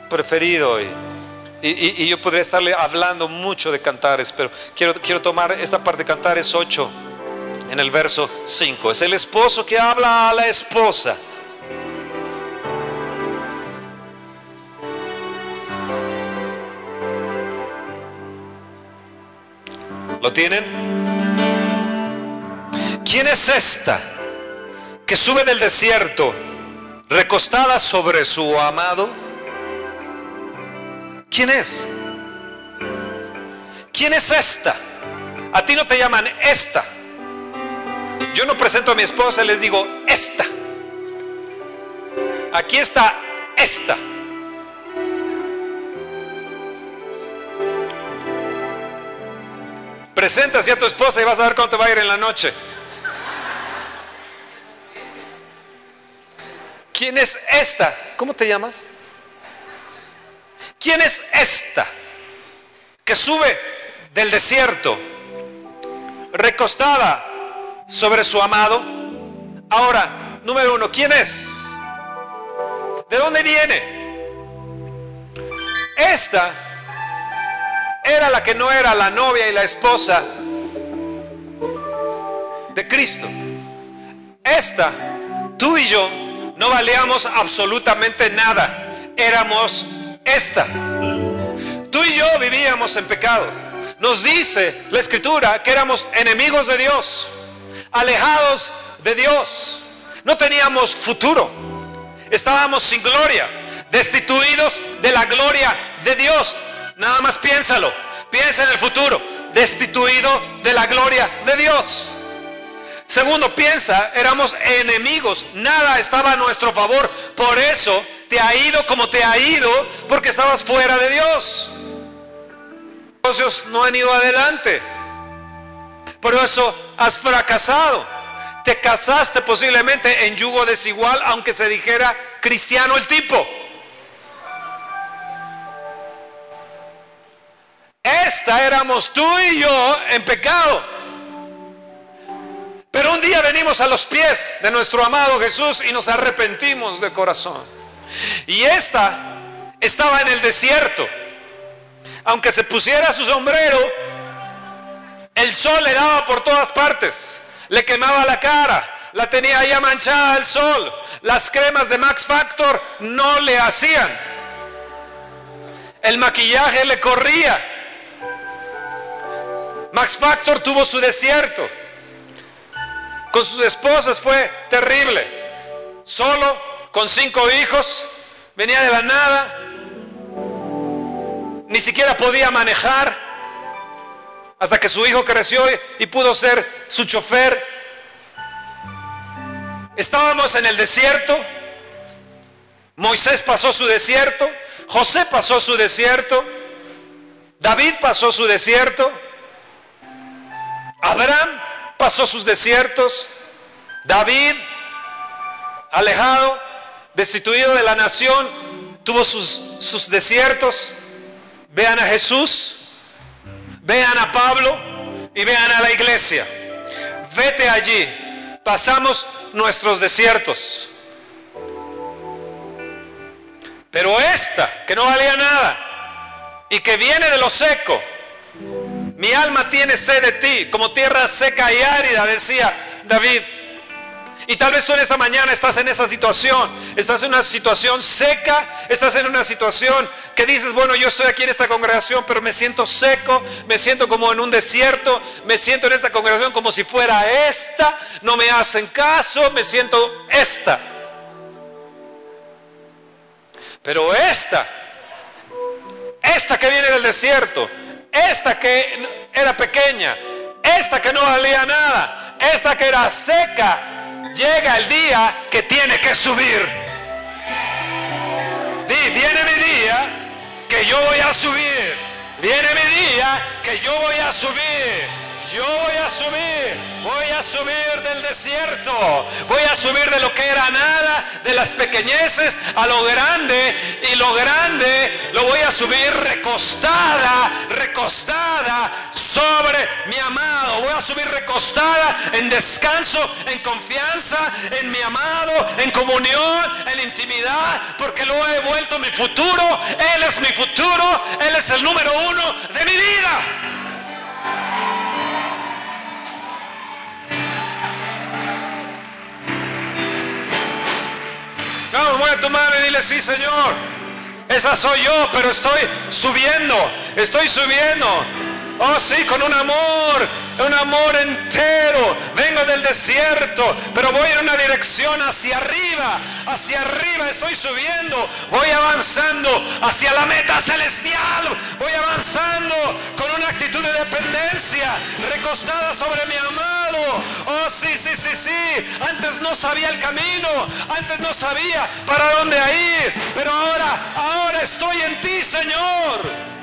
preferido. Y Y, yo podría estarle hablando mucho de cantares, pero quiero, quiero tomar esta parte de cantares 8 en el verso 5. Es el esposo que habla a la esposa. ¿Lo tienen? ¿Quién es esta que sube del desierto recostada sobre su amado? ¿Quién es? ¿Quién es esta? A ti no te llaman esta. Yo no presento a mi esposa y les digo esta. Aquí está esta. Presentas ya a tu esposa y vas a ver cómo te va a ir en la noche. ¿Quién es esta? ¿Cómo te llamas? ¿Quién es esta que sube del desierto recostada sobre su amado? Ahora, número uno, ¿quién es? ¿De dónde viene? Esta era la que no era la novia y la esposa de Cristo. Esta, tú y yo, no valíamos absolutamente nada. Éramos esta. Tú y yo vivíamos en pecado. Nos dice la escritura que éramos enemigos de Dios, alejados de Dios. No teníamos futuro. Estábamos sin gloria, destituidos de la gloria de Dios. Nada más piénsalo. Piensa en el futuro, destituido de la gloria de Dios. Segundo, piensa, éramos enemigos, nada estaba a nuestro favor. Por eso te ha ido como te ha ido, porque estabas fuera de Dios. Los negocios no han ido adelante. Por eso has fracasado. Te casaste posiblemente en yugo desigual, aunque se dijera cristiano el tipo. Esta éramos tú y yo en pecado. Pero un día venimos a los pies de nuestro amado Jesús y nos arrepentimos de corazón. Y esta estaba en el desierto. Aunque se pusiera su sombrero, el sol le daba por todas partes. Le quemaba la cara. La tenía ya manchada el sol. Las cremas de Max Factor no le hacían. El maquillaje le corría. Max Factor tuvo su desierto. Con sus esposas fue terrible. Solo, con cinco hijos, venía de la nada. Ni siquiera podía manejar. Hasta que su hijo creció y pudo ser su chofer. Estábamos en el desierto. Moisés pasó su desierto. José pasó su desierto. David pasó su desierto. Abraham pasó sus desiertos, David, alejado, destituido de la nación, tuvo sus, sus desiertos. Vean a Jesús, vean a Pablo y vean a la iglesia. Vete allí, pasamos nuestros desiertos. Pero esta, que no valía nada y que viene de lo seco, mi alma tiene sed de ti, como tierra seca y árida, decía David. Y tal vez tú en esta mañana estás en esa situación, estás en una situación seca, estás en una situación que dices, bueno, yo estoy aquí en esta congregación, pero me siento seco, me siento como en un desierto, me siento en esta congregación como si fuera esta, no me hacen caso, me siento esta. Pero esta, esta que viene del desierto, esta que era pequeña, esta que no valía nada, esta que era seca, llega el día que tiene que subir. Viene mi día que yo voy a subir. Viene mi día que yo voy a subir. Yo voy a subir, voy a subir del desierto, voy a subir de lo que era nada, de las pequeñeces a lo grande, y lo grande lo voy a subir recostada, recostada sobre mi amado. Voy a subir recostada en descanso, en confianza, en mi amado, en comunión, en intimidad, porque lo he vuelto mi futuro. Él es mi futuro. Él es el número uno de mi vida. Vamos, mueve tu mano y dile, sí, Señor. Esa soy yo, pero estoy subiendo, estoy subiendo. Oh, sí, con un amor, un amor entero. Vengo del desierto, pero voy en una dirección hacia arriba, hacia arriba estoy subiendo, voy avanzando hacia la meta celestial, voy avanzando con una actitud de dependencia, recostada sobre mi amado. Oh, sí, sí, sí, sí. Antes no sabía el camino, antes no sabía para dónde ir, pero ahora, ahora estoy en ti, Señor.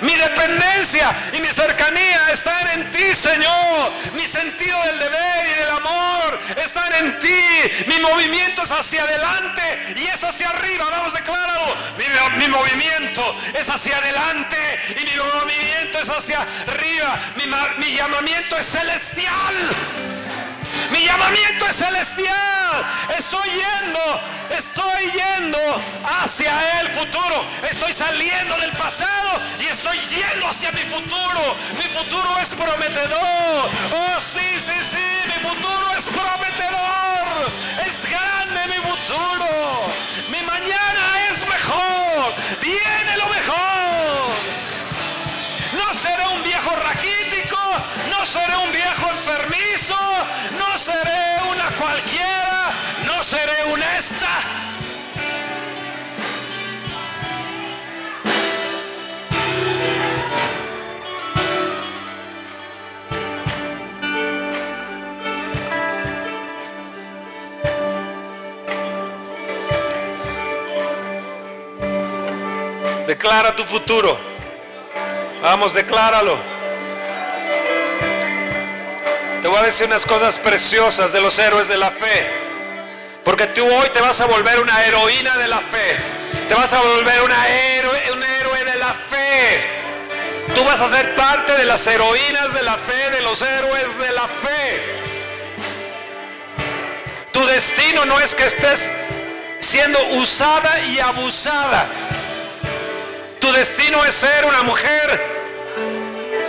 Mi dependencia y mi cercanía están en ti, Señor. Mi sentido del deber y del amor están en ti. Mi movimiento es hacia adelante y es hacia arriba. Vamos, decláralo. Mi, mi movimiento es hacia adelante y mi movimiento es hacia arriba. Mi, mi llamamiento es celestial. Mi llamamiento es celestial. Estoy yendo, estoy yendo hacia el futuro. Estoy saliendo del pasado y estoy yendo hacia mi futuro. Mi futuro es prometedor. Oh, sí, sí, sí, mi futuro es prometedor. Es grande Declara tu futuro. Vamos, decláralo. Te voy a decir unas cosas preciosas de los héroes de la fe. Porque tú hoy te vas a volver una heroína de la fe. Te vas a volver una héroe, un héroe de la fe. Tú vas a ser parte de las heroínas de la fe, de los héroes de la fe. Tu destino no es que estés siendo usada y abusada. Tu destino es ser una mujer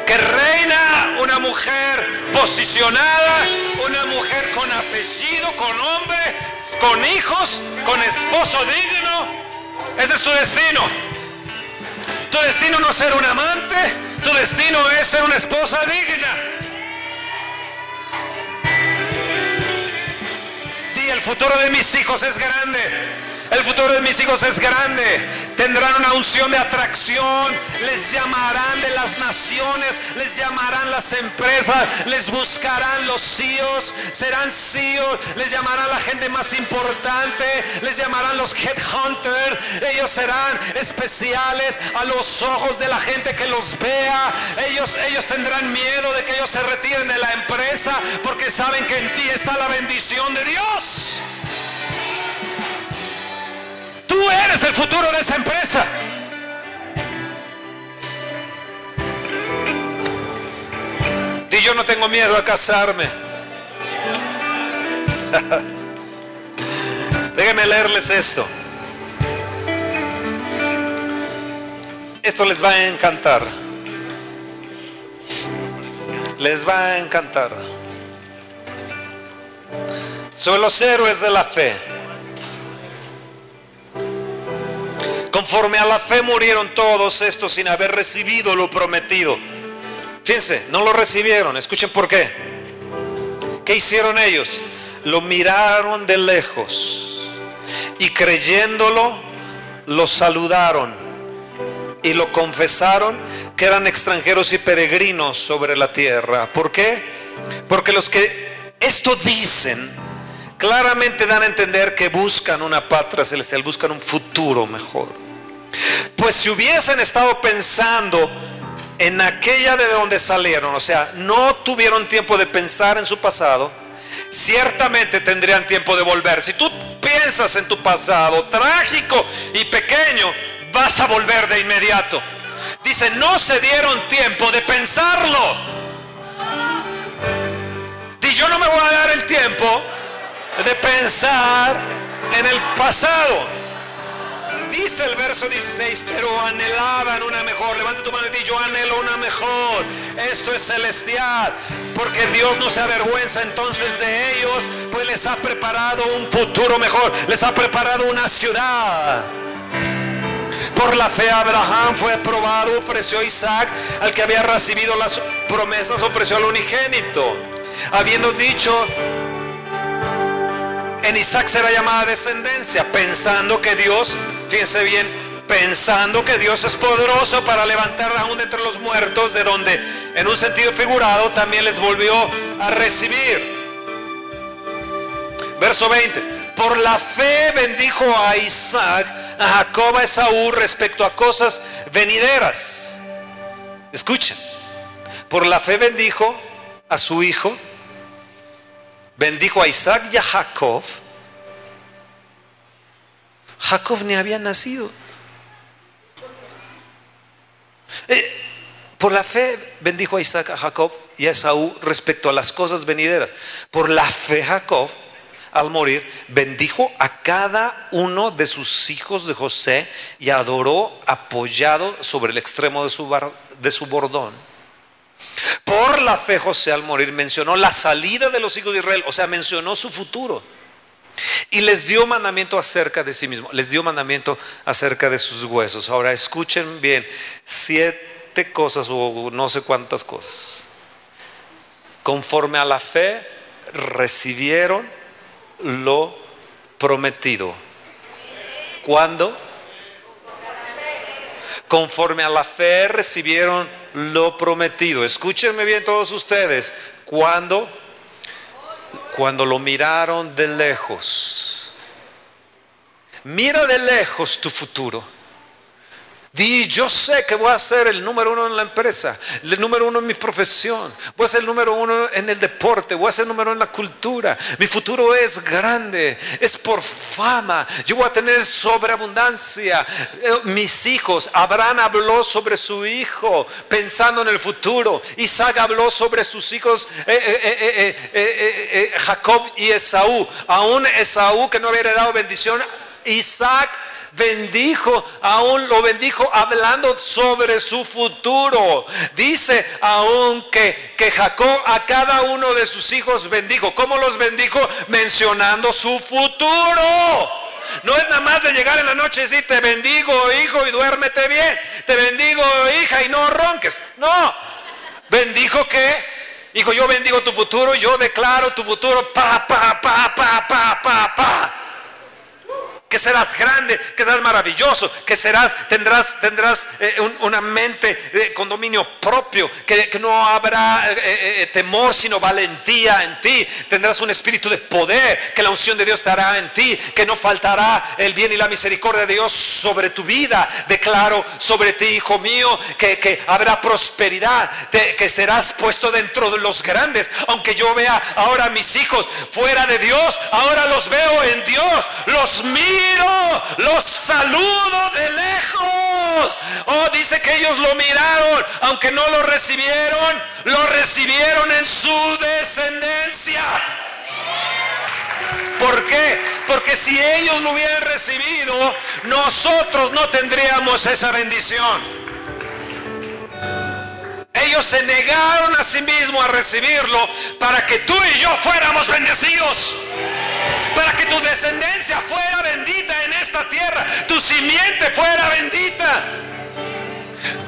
que reina, una mujer posicionada, una mujer con apellido, con hombre, con hijos, con esposo digno. Ese es tu destino. Tu destino no es ser un amante, tu destino es ser una esposa digna. Y el futuro de mis hijos es grande. El futuro de mis hijos es grande. Tendrán una unción de atracción. Les llamarán de las naciones. Les llamarán las empresas. Les buscarán los CEOs. Serán CEOs. Les llamarán la gente más importante. Les llamarán los headhunters. Ellos serán especiales a los ojos de la gente que los vea. Ellos, ellos tendrán miedo de que ellos se retiren de la empresa porque saben que en ti está la bendición de Dios. Tú eres el futuro de esa empresa. Y yo no tengo miedo a casarme. Déjenme leerles esto. Esto les va a encantar. Les va a encantar. Sobre los héroes de la fe. Conforme a la fe murieron todos estos sin haber recibido lo prometido. Fíjense, no lo recibieron. Escuchen por qué. ¿Qué hicieron ellos? Lo miraron de lejos y creyéndolo, lo saludaron y lo confesaron que eran extranjeros y peregrinos sobre la tierra. ¿Por qué? Porque los que esto dicen claramente dan a entender que buscan una patria celestial, buscan un futuro mejor. Pues si hubiesen estado pensando en aquella de donde salieron, o sea, no tuvieron tiempo de pensar en su pasado, ciertamente tendrían tiempo de volver. Si tú piensas en tu pasado trágico y pequeño, vas a volver de inmediato. Dice, no se dieron tiempo de pensarlo. Y yo no me voy a dar el tiempo de pensar en el pasado. Dice el verso 16, pero anhelaban una mejor. Levanta tu mano y di, yo anhelo una mejor. Esto es celestial. Porque Dios no se avergüenza entonces de ellos, pues les ha preparado un futuro mejor. Les ha preparado una ciudad. Por la fe Abraham fue aprobado, ofreció Isaac, al que había recibido las promesas, ofreció al unigénito. Habiendo dicho, en Isaac será llamada descendencia, pensando que Dios, fíjense bien, pensando que Dios es poderoso para levantar aún entre los muertos, de donde en un sentido figurado también les volvió a recibir. Verso 20, por la fe bendijo a Isaac, a Jacob, a Esaú respecto a cosas venideras. Escuchen, por la fe bendijo a su hijo bendijo a Isaac y a Jacob, Jacob ni había nacido. Eh, por la fe bendijo a Isaac, a Jacob y a Esaú respecto a las cosas venideras. Por la fe Jacob, al morir, bendijo a cada uno de sus hijos de José y adoró apoyado sobre el extremo de su, de su bordón. Por la fe José al morir mencionó la salida de los hijos de Israel, o sea, mencionó su futuro. Y les dio mandamiento acerca de sí mismo, les dio mandamiento acerca de sus huesos. Ahora escuchen bien, siete cosas o no sé cuántas cosas. Conforme a la fe recibieron lo prometido. ¿Cuándo? Conforme a la fe recibieron lo prometido. Escúchenme bien todos ustedes. Cuando cuando lo miraron de lejos. Mira de lejos tu futuro. Di, yo sé que voy a ser el número uno en la empresa, el número uno en mi profesión, voy a ser el número uno en el deporte, voy a ser el número uno en la cultura. Mi futuro es grande, es por fama. Yo voy a tener sobreabundancia. Eh, mis hijos, Abraham habló sobre su hijo pensando en el futuro. Isaac habló sobre sus hijos, eh, eh, Jacob y Esaú. Aún Esaú que no había heredado bendición, Isaac bendijo, aún lo bendijo hablando sobre su futuro. Dice aún que, que Jacob a cada uno de sus hijos bendijo. ¿Cómo los bendijo? Mencionando su futuro. No es nada más de llegar en la noche y decir, te bendigo hijo y duérmete bien. Te bendigo hija y no ronques. No. Bendijo que Hijo, yo bendigo tu futuro, yo declaro tu futuro, pa, pa, pa, pa, pa, pa, pa que serás grande, que serás maravilloso, que serás, tendrás, tendrás eh, una mente eh, con dominio propio, que, no habrá eh, temor sino valentía en ti, tendrás un espíritu de poder, que la unción de Dios estará en ti, que no faltará el bien y la misericordia de Dios sobre tu vida. Declaro sobre ti, hijo mío, que, que habrá prosperidad, que serás puesto dentro de los grandes, aunque yo vea ahora mis hijos fuera de Dios, ahora los veo en Dios, los míos los saludo de lejos. Oh, dice que ellos lo miraron, aunque no lo recibieron, lo recibieron en su descendencia. ¿Por qué? Porque si ellos lo hubieran recibido, nosotros no tendríamos esa bendición. Ellos se negaron a sí mismos a recibirlo para que tú y yo fuéramos bendecidos para que tu descendencia fuera bendita en esta tierra, tu simiente fuera bendita.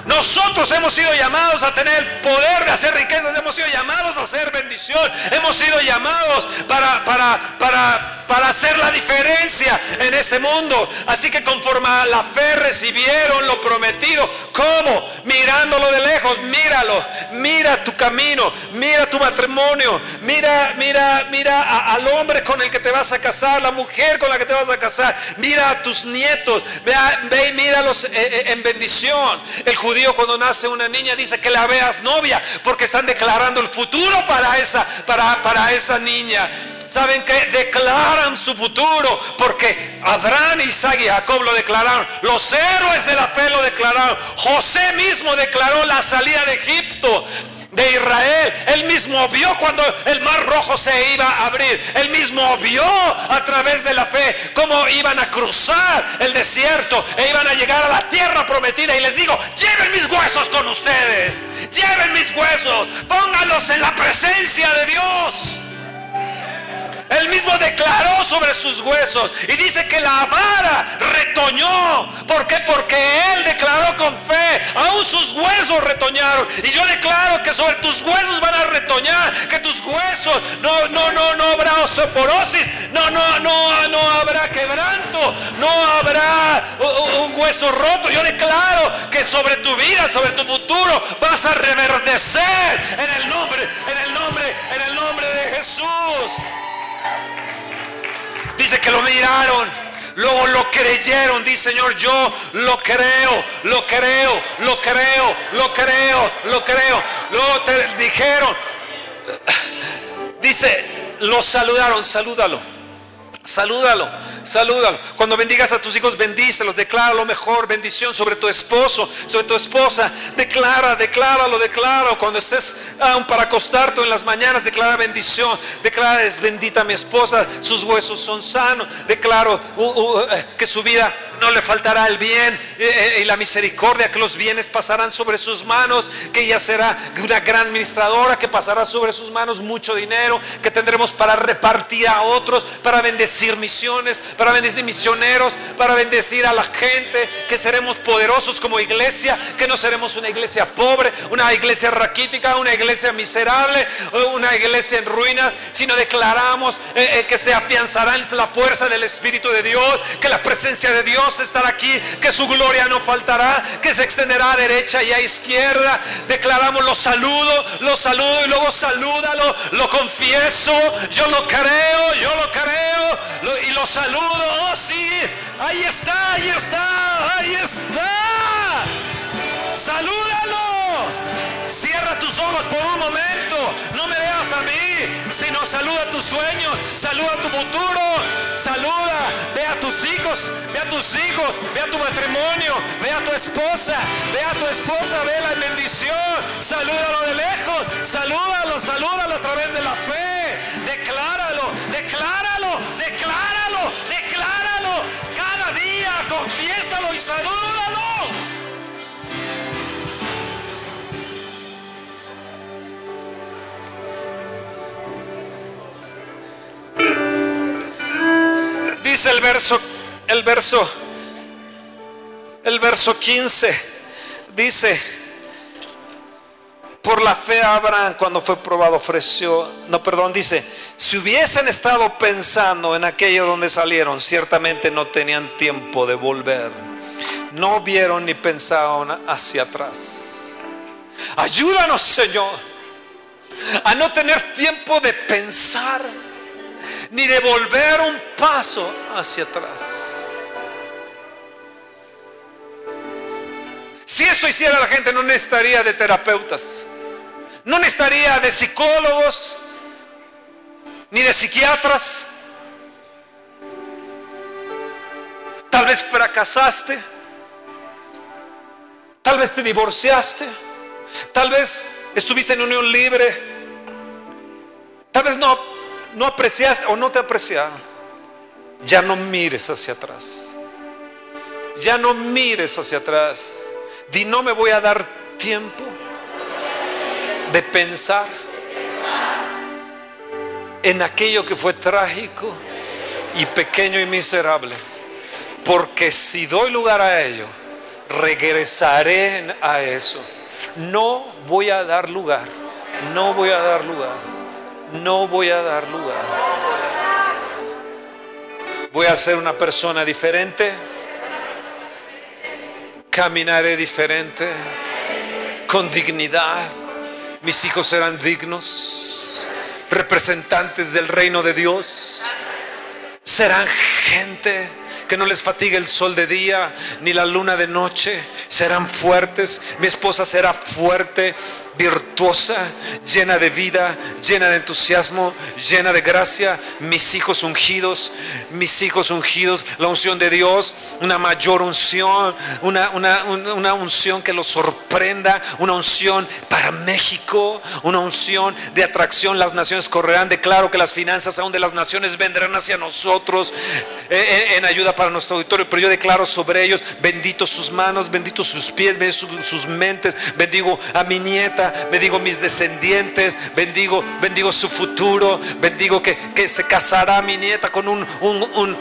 Nosotros hemos sido llamados a tener el poder de hacer riquezas, hemos sido llamados a hacer bendición, hemos sido llamados para, para, para para hacer la diferencia en este mundo. Así que conforme a la fe recibieron lo prometido. ¿Cómo? Mirándolo de lejos. Míralo. Mira tu camino. Mira tu matrimonio. Mira, mira, mira al hombre con el que te vas a casar. La mujer con la que te vas a casar. Mira a tus nietos. Ve, ve y míralos eh, eh, en bendición. El judío cuando nace una niña dice que la veas novia porque están declarando el futuro para esa, para, para esa niña. ¿Saben que Declaran su futuro porque Abraham, Isaac y Jacob lo declararon. Los héroes de la fe lo declararon. José mismo declaró la salida de Egipto de Israel. Él mismo vio cuando el mar rojo se iba a abrir. Él mismo vio a través de la fe cómo iban a cruzar el desierto e iban a llegar a la tierra prometida. Y les digo, lleven mis huesos con ustedes. Lleven mis huesos. Pónganlos en la presencia de Dios. Él mismo declaró sobre sus huesos y dice que la vara retoñó. ¿Por qué? Porque Él declaró con fe. Aún sus huesos retoñaron. Y yo declaro que sobre tus huesos van a retoñar. Que tus huesos no, no, no, no habrá osteoporosis. No, no, no, no habrá quebranto. No habrá un hueso roto. Yo declaro que sobre tu vida, sobre tu futuro, vas a reverdecer en el nombre, en el nombre, en el nombre de Jesús. Dice que lo miraron. Luego lo creyeron. Dice Señor, yo lo creo, lo creo, lo creo, lo creo, lo creo. Luego te dijeron. Dice, lo saludaron, salúdalo. Salúdalo, salúdalo. Cuando bendigas a tus hijos, bendícelos, declara lo mejor, bendición sobre tu esposo, sobre tu esposa. Declara, decláralo, declara. Cuando estés aún para acostarte en las mañanas, declara bendición. Declara, es bendita mi esposa, sus huesos son sanos. Declaro uh, uh, eh, que su vida no le faltará el bien eh, eh, y la misericordia, que los bienes pasarán sobre sus manos, que ella será una gran administradora, que pasará sobre sus manos mucho dinero, que tendremos para repartir a otros, para bendecir misiones, para bendecir misioneros, para bendecir a la gente, que seremos poderosos como iglesia, que no seremos una iglesia pobre, una iglesia raquítica, una iglesia miserable, una iglesia en ruinas, sino declaramos eh, que se afianzará la fuerza del Espíritu de Dios, que la presencia de Dios estar aquí, que su gloria no faltará, que se extenderá a derecha y a izquierda. Declaramos los saludo, los saludo y luego salúdalo, lo confieso, yo lo creo, yo lo creo y lo saludo. Oh, sí, ahí está, ahí está, ahí está. Salúdalo. Cierra tus ojos por un momento. No me veas a mí, sino saluda tus sueños, saluda tu futuro, saluda, ve a tus hijos, ve a tus hijos, ve a tu matrimonio, ve a tu esposa, ve a tu esposa, ve la bendición, salúdalo de lejos, salúdalo, salúdalo a través de la fe, decláralo, decláralo, decláralo, día confiésalo y salúdalo. Dice el verso, el verso, el verso 15, dice, por la fe Abraham cuando fue probado ofreció, no, perdón, dice, si hubiesen estado pensando en aquello donde salieron, ciertamente no tenían tiempo de volver. No vieron ni pensaron hacia atrás. Ayúdanos, Señor, a no tener tiempo de pensar ni de volver un paso hacia atrás. Si esto hiciera la gente, no necesitaría de terapeutas, no necesitaría de psicólogos, ni de psiquiatras. Tal vez fracasaste, tal vez te divorciaste, tal vez estuviste en unión libre, tal vez no no apreciaste o no te apreciaron, ya no mires hacia atrás. Ya no mires hacia atrás. Di, no me voy a dar tiempo de pensar en aquello que fue trágico y pequeño y miserable. Porque si doy lugar a ello, regresaré a eso. No voy a dar lugar. No voy a dar lugar no voy a dar lugar. Voy a ser una persona diferente. Caminaré diferente. Con dignidad. Mis hijos serán dignos. Representantes del reino de Dios. Serán gente que no les fatigue el sol de día ni la luna de noche. Serán fuertes. Mi esposa será fuerte virtuosa, llena de vida, llena de entusiasmo, llena de gracia. Mis hijos ungidos, mis hijos ungidos, la unción de Dios, una mayor unción, una, una, unción que los sorprenda, una unción para México, una unción de atracción. Las naciones correrán. Declaro que las finanzas aún de las naciones vendrán hacia nosotros eh, eh, en, ayuda para nuestro auditorio. Pero yo declaro sobre ellos, benditos sus manos, benditos sus pies, benditos sus mentes. Bendigo a mi nieta bendigo mis descendientes, bendigo, bendigo su futuro, bendigo que, que se casará mi nieta con un, un, un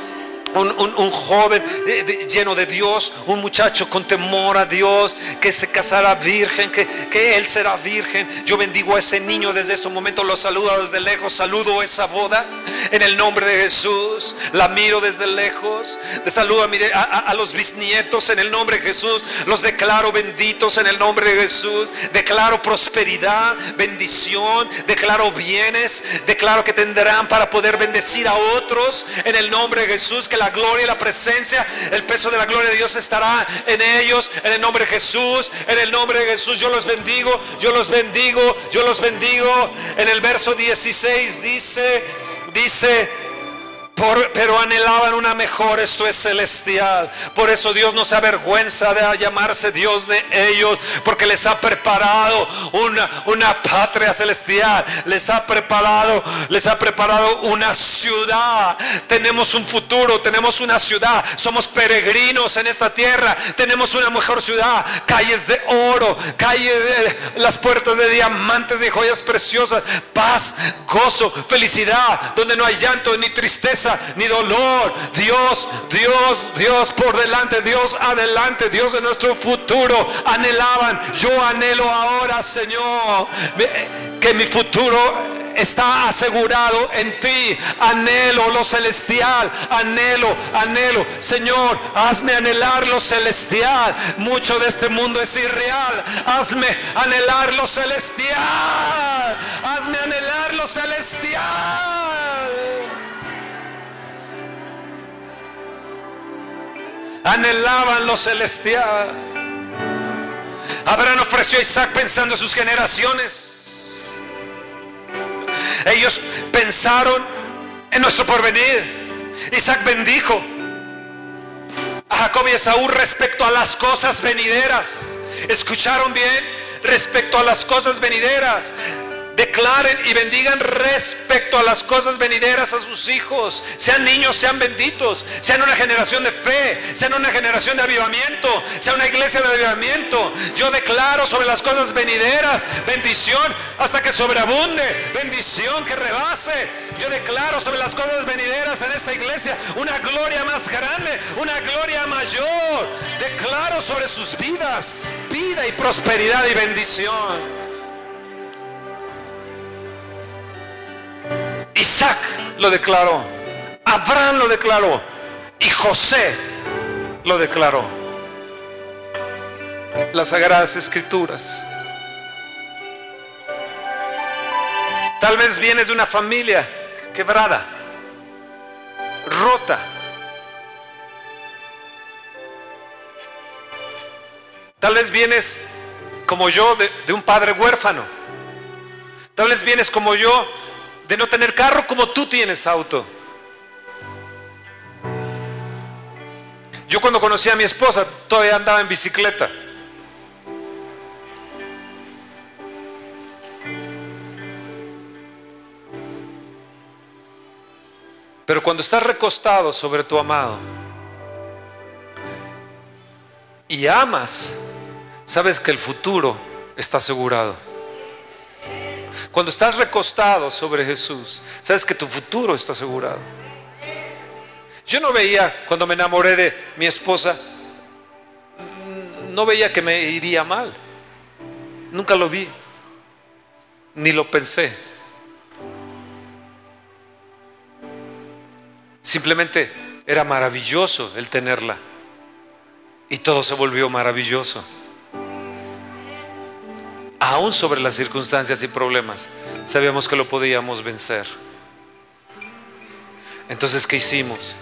un, joven eh, lleno de Dios, un muchacho con temor a Dios, que se casará virgen, que, que él será virgen. Yo bendigo a ese niño desde este momento, lo saludo desde lejos, saludo esa boda en el nombre de Jesús, la miro desde lejos, le saludo a, a los bisnietos en el nombre de Jesús, los declaro benditos en el nombre de Jesús, declaro prosperidad, bendición, declaro bienes, declaro que tendrán para poder bendecir a otros en el nombre de Jesús, que la gloria y la presencia, el peso de la gloria de Dios estará en ellos, en el nombre de Jesús, en el nombre de Jesús. Yo los bendigo, yo los bendigo, yo los bendigo. En el verso 16 dice, dice, pero anhelaban una mejor, esto es celestial. Por eso Dios no se avergüenza de llamarse Dios de ellos, porque les ha preparado una, una patria celestial, les ha preparado, les ha preparado una ciudad. Tenemos un futuro, tenemos una ciudad, somos peregrinos en esta tierra, tenemos una mejor ciudad, calles de oro, calles de las puertas de diamantes y joyas preciosas, paz, gozo, felicidad, donde no hay llanto ni tristeza ni dolor. Dios, Dios, Dios por delante, Dios adelante, Dios de nuestro futuro. Anhelaban, yo anhelo ahora, Señor, que mi futuro está asegurado en ti. Anhelo lo celestial, anhelo, anhelo. Señor, hazme anhelar lo celestial. Mucho de este mundo es irreal. Hazme anhelar lo celestial. Hazme anhelar lo celestial. Anhelaban lo celestial. Abraham ofreció a Isaac pensando en sus generaciones. Ellos pensaron en nuestro porvenir. Isaac bendijo a Jacob y Esaú respecto a las cosas venideras. ¿Escucharon bien? Respecto a las cosas venideras declaren y bendigan respecto a las cosas venideras a sus hijos. Sean niños, sean benditos, sean una generación de fe, sean una generación de avivamiento, sean una iglesia de avivamiento. Yo declaro sobre las cosas venideras bendición hasta que sobreabunde, bendición que rebase. Yo declaro sobre las cosas venideras en esta iglesia una gloria más grande, una gloria mayor. Declaro sobre sus vidas vida y prosperidad y bendición. Isaac lo declaró, Abraham lo declaró y José lo declaró. Las sagradas escrituras. Tal vez vienes de una familia quebrada, rota. Tal vez vienes como yo de, de, un padre huérfano. Tal vez vienes como yo de no tener carro como tú tienes auto. Yo cuando conocí a mi esposa todavía andaba en bicicleta. Pero cuando estás recostado sobre tu amado y amas, sabes que el futuro está asegurado. Cuando estás recostado sobre Jesús, sabes que tu futuro está asegurado. Yo no veía, cuando me enamoré de mi esposa, no veía que me iría mal. Nunca lo vi, ni lo pensé. Simplemente era maravilloso el tenerla. Y todo se volvió maravilloso aún sobre las circunstancias y problemas, sabíamos que lo podíamos vencer. Entonces, ¿qué hicimos?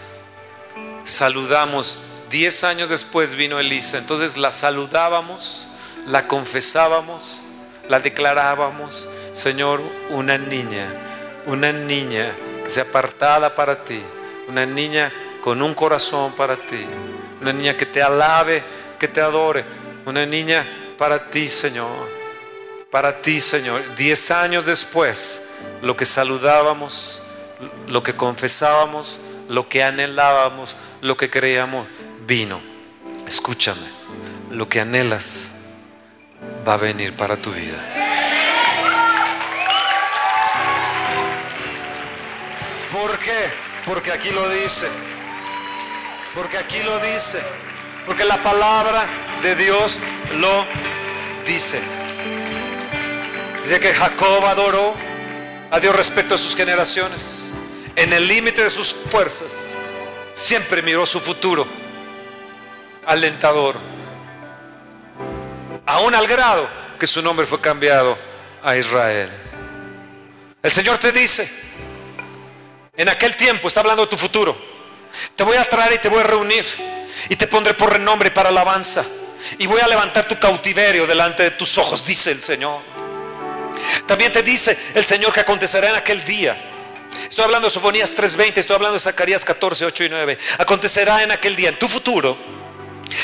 Saludamos. Diez años después vino Elisa. Entonces la saludábamos, la confesábamos, la declarábamos, Señor, una niña, una niña que sea apartada para ti, una niña con un corazón para ti, una niña que te alabe, que te adore, una niña para ti, Señor, para ti, Señor. Diez años después, lo que saludábamos, lo que confesábamos, lo que anhelábamos, lo que creíamos, vino. Escúchame, lo que anhelas va a venir para tu vida. ¿Por qué? Porque aquí lo dice. Porque aquí lo dice. Porque la palabra de Dios lo dice. Que Jacob adoró a Dios respecto a sus generaciones. En el límite de sus fuerzas. Siempre miró su futuro alentador. Aún al grado que su nombre fue cambiado a Israel. El Señor te dice, en aquel tiempo, está hablando de tu futuro, te voy a traer y te voy a reunir y te pondré por renombre para alabanza y voy a levantar tu cautiverio delante de tus ojos, dice el Señor. También te dice el Señor que acontecerá en aquel día. Estoy hablando de Sofonías 3:20, estoy hablando de Zacarías 14, 8 y 9. Acontecerá en aquel día, en tu futuro,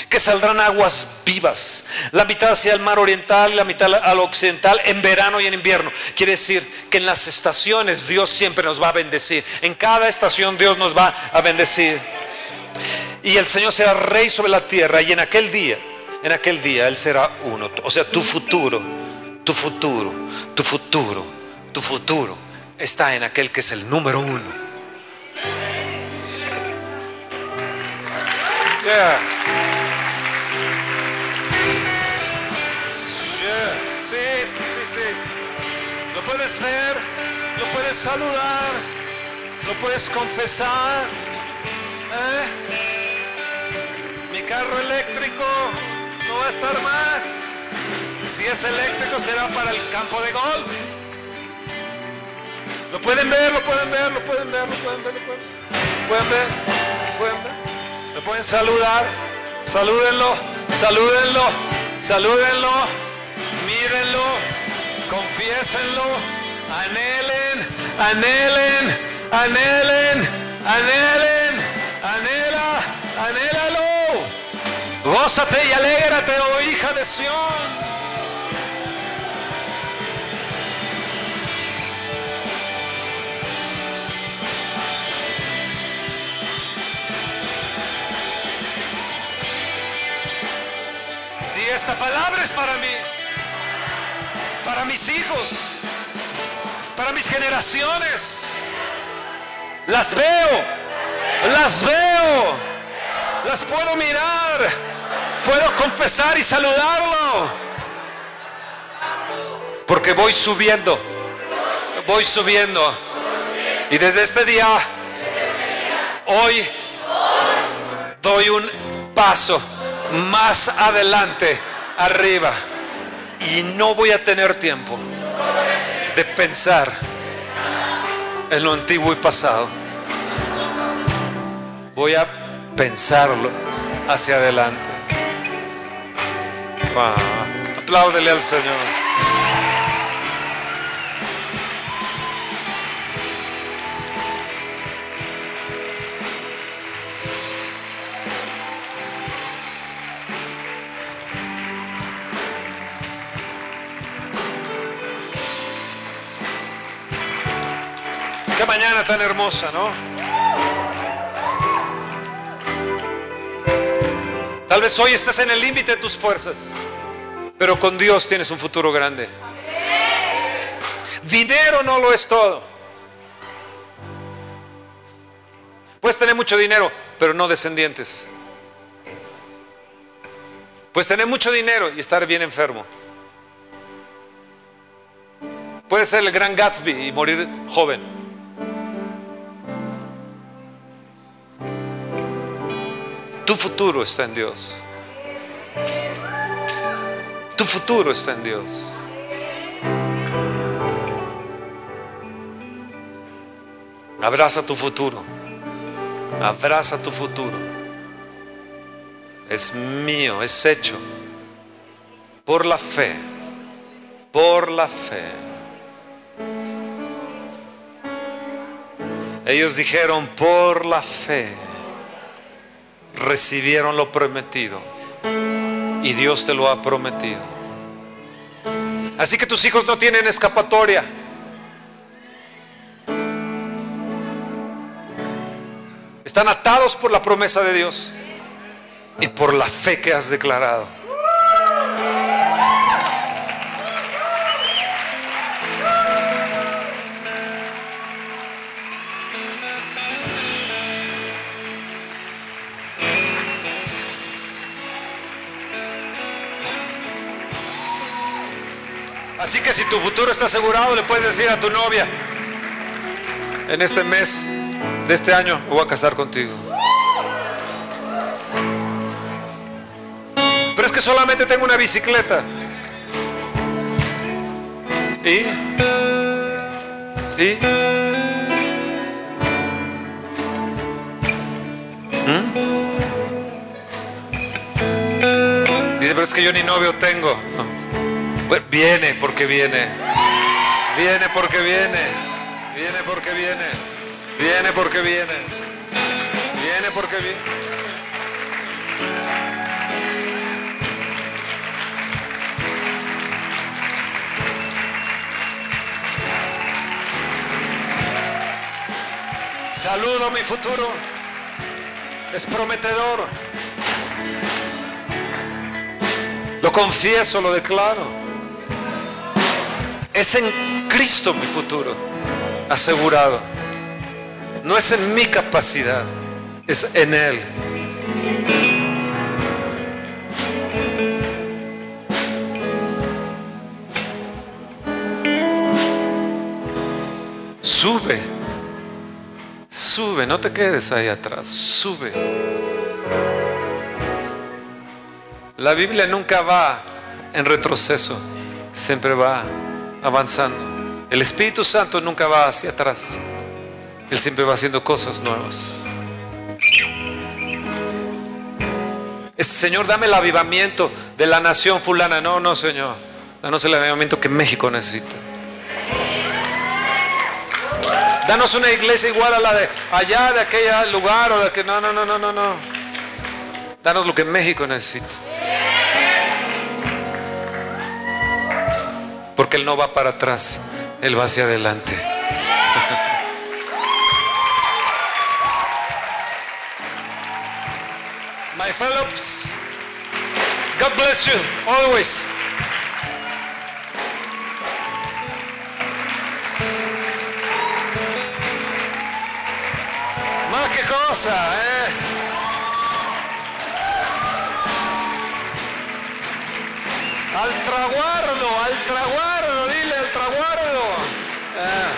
que saldrán aguas vivas, la mitad hacia el mar oriental y la mitad al occidental, en verano y en invierno. Quiere decir que en las estaciones Dios siempre nos va a bendecir. En cada estación Dios nos va a bendecir. Y el Señor será rey sobre la tierra y en aquel día, en aquel día Él será uno. O sea, tu futuro, tu futuro, tu futuro, tu futuro está en aquel que es el número uno. Sí, sí, sí, sí. Lo puedes ver, lo puedes saludar, lo puedes confesar. ¿eh? Mi carro eléctrico no va a estar más. Si es eléctrico será para el campo de golf. Lo pueden ver, lo pueden ver, lo pueden ver, lo pueden ver, lo pueden ver. Pueden ver, pueden ver. Lo pueden saludar. Salúdenlo, salúdenlo, salúdenlo mírenlo, confiésenlo, anhelen, anhelen, anhelen, anhelen, anhela, anhélalo. Gózate y alégrate, oh hija de Sión. Esta palabra para mí para mis hijos, para mis generaciones. Las veo, las veo, las puedo mirar, puedo confesar y saludarlo. Porque voy subiendo, voy subiendo. Y desde este día, hoy, doy un paso más adelante, arriba y no voy a tener tiempo de pensar en lo antiguo y pasado. Voy a pensarlo hacia adelante. Apláudele al Señor. Mañana tan hermosa, ¿no? Tal vez hoy estés en el límite de tus fuerzas, pero con Dios tienes un futuro grande. Dinero no lo es todo. Puedes tener mucho dinero, pero no descendientes. Puedes tener mucho dinero y estar bien enfermo. Puedes ser el gran Gatsby y morir joven. Tu futuro está en Dios. Tu futuro está en Dios. Abraza tu futuro. Abraza tu futuro. Es mío, es hecho por la fe, por la fe. Ellos dijeron, por la fe recibieron lo prometido y Dios te lo ha prometido. Así que tus hijos no tienen escapatoria. Están atados por la promesa de Dios y por la fe que has declarado. Así que si tu futuro está asegurado, le puedes decir a tu novia, en este mes de este año voy a casar contigo. Pero es que solamente tengo una bicicleta. ¿Y? ¿Y? ¿Mm? Dice, pero es que yo ni novio tengo. Viene porque viene. Viene porque viene. Viene porque viene. Viene porque viene. Viene porque viene. Saludo mi futuro. Es prometedor. Lo confieso, lo declaro. Es en Cristo mi futuro asegurado. No es en mi capacidad, es en Él. Sube, sube, no te quedes ahí atrás, sube. La Biblia nunca va en retroceso, siempre va avanzando. El Espíritu Santo nunca va hacia atrás. Él siempre va haciendo cosas nuevas. Este Señor, dame el avivamiento de la nación fulana. No, no, Señor. Danos el avivamiento que México necesita. Danos una iglesia igual a la de allá, de aquel lugar o de que no, no, no, no, no, no. Danos lo que México necesita. Porque Él no va para atrás, Él va hacia adelante. My fellows, God bless you always. Más que cosa, ¿eh? Al traguardo, al traguardo, dile al traguardo. Ah.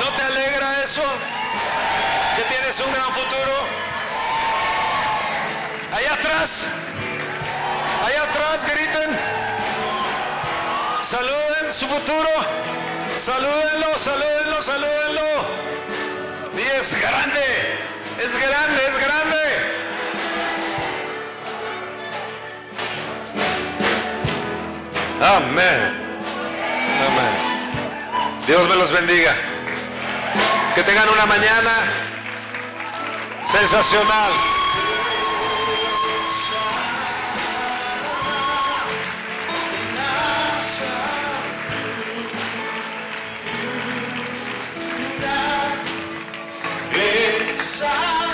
¿No te alegra eso? Que tienes un gran futuro. Allá atrás, allá atrás griten. Saluden su futuro. Salúdenlo, salúdenlo, salúdenlo. Y es grande, es grande, es grande. Amén. Amén. Dios me los bendiga. Que tengan una mañana sensacional. shine.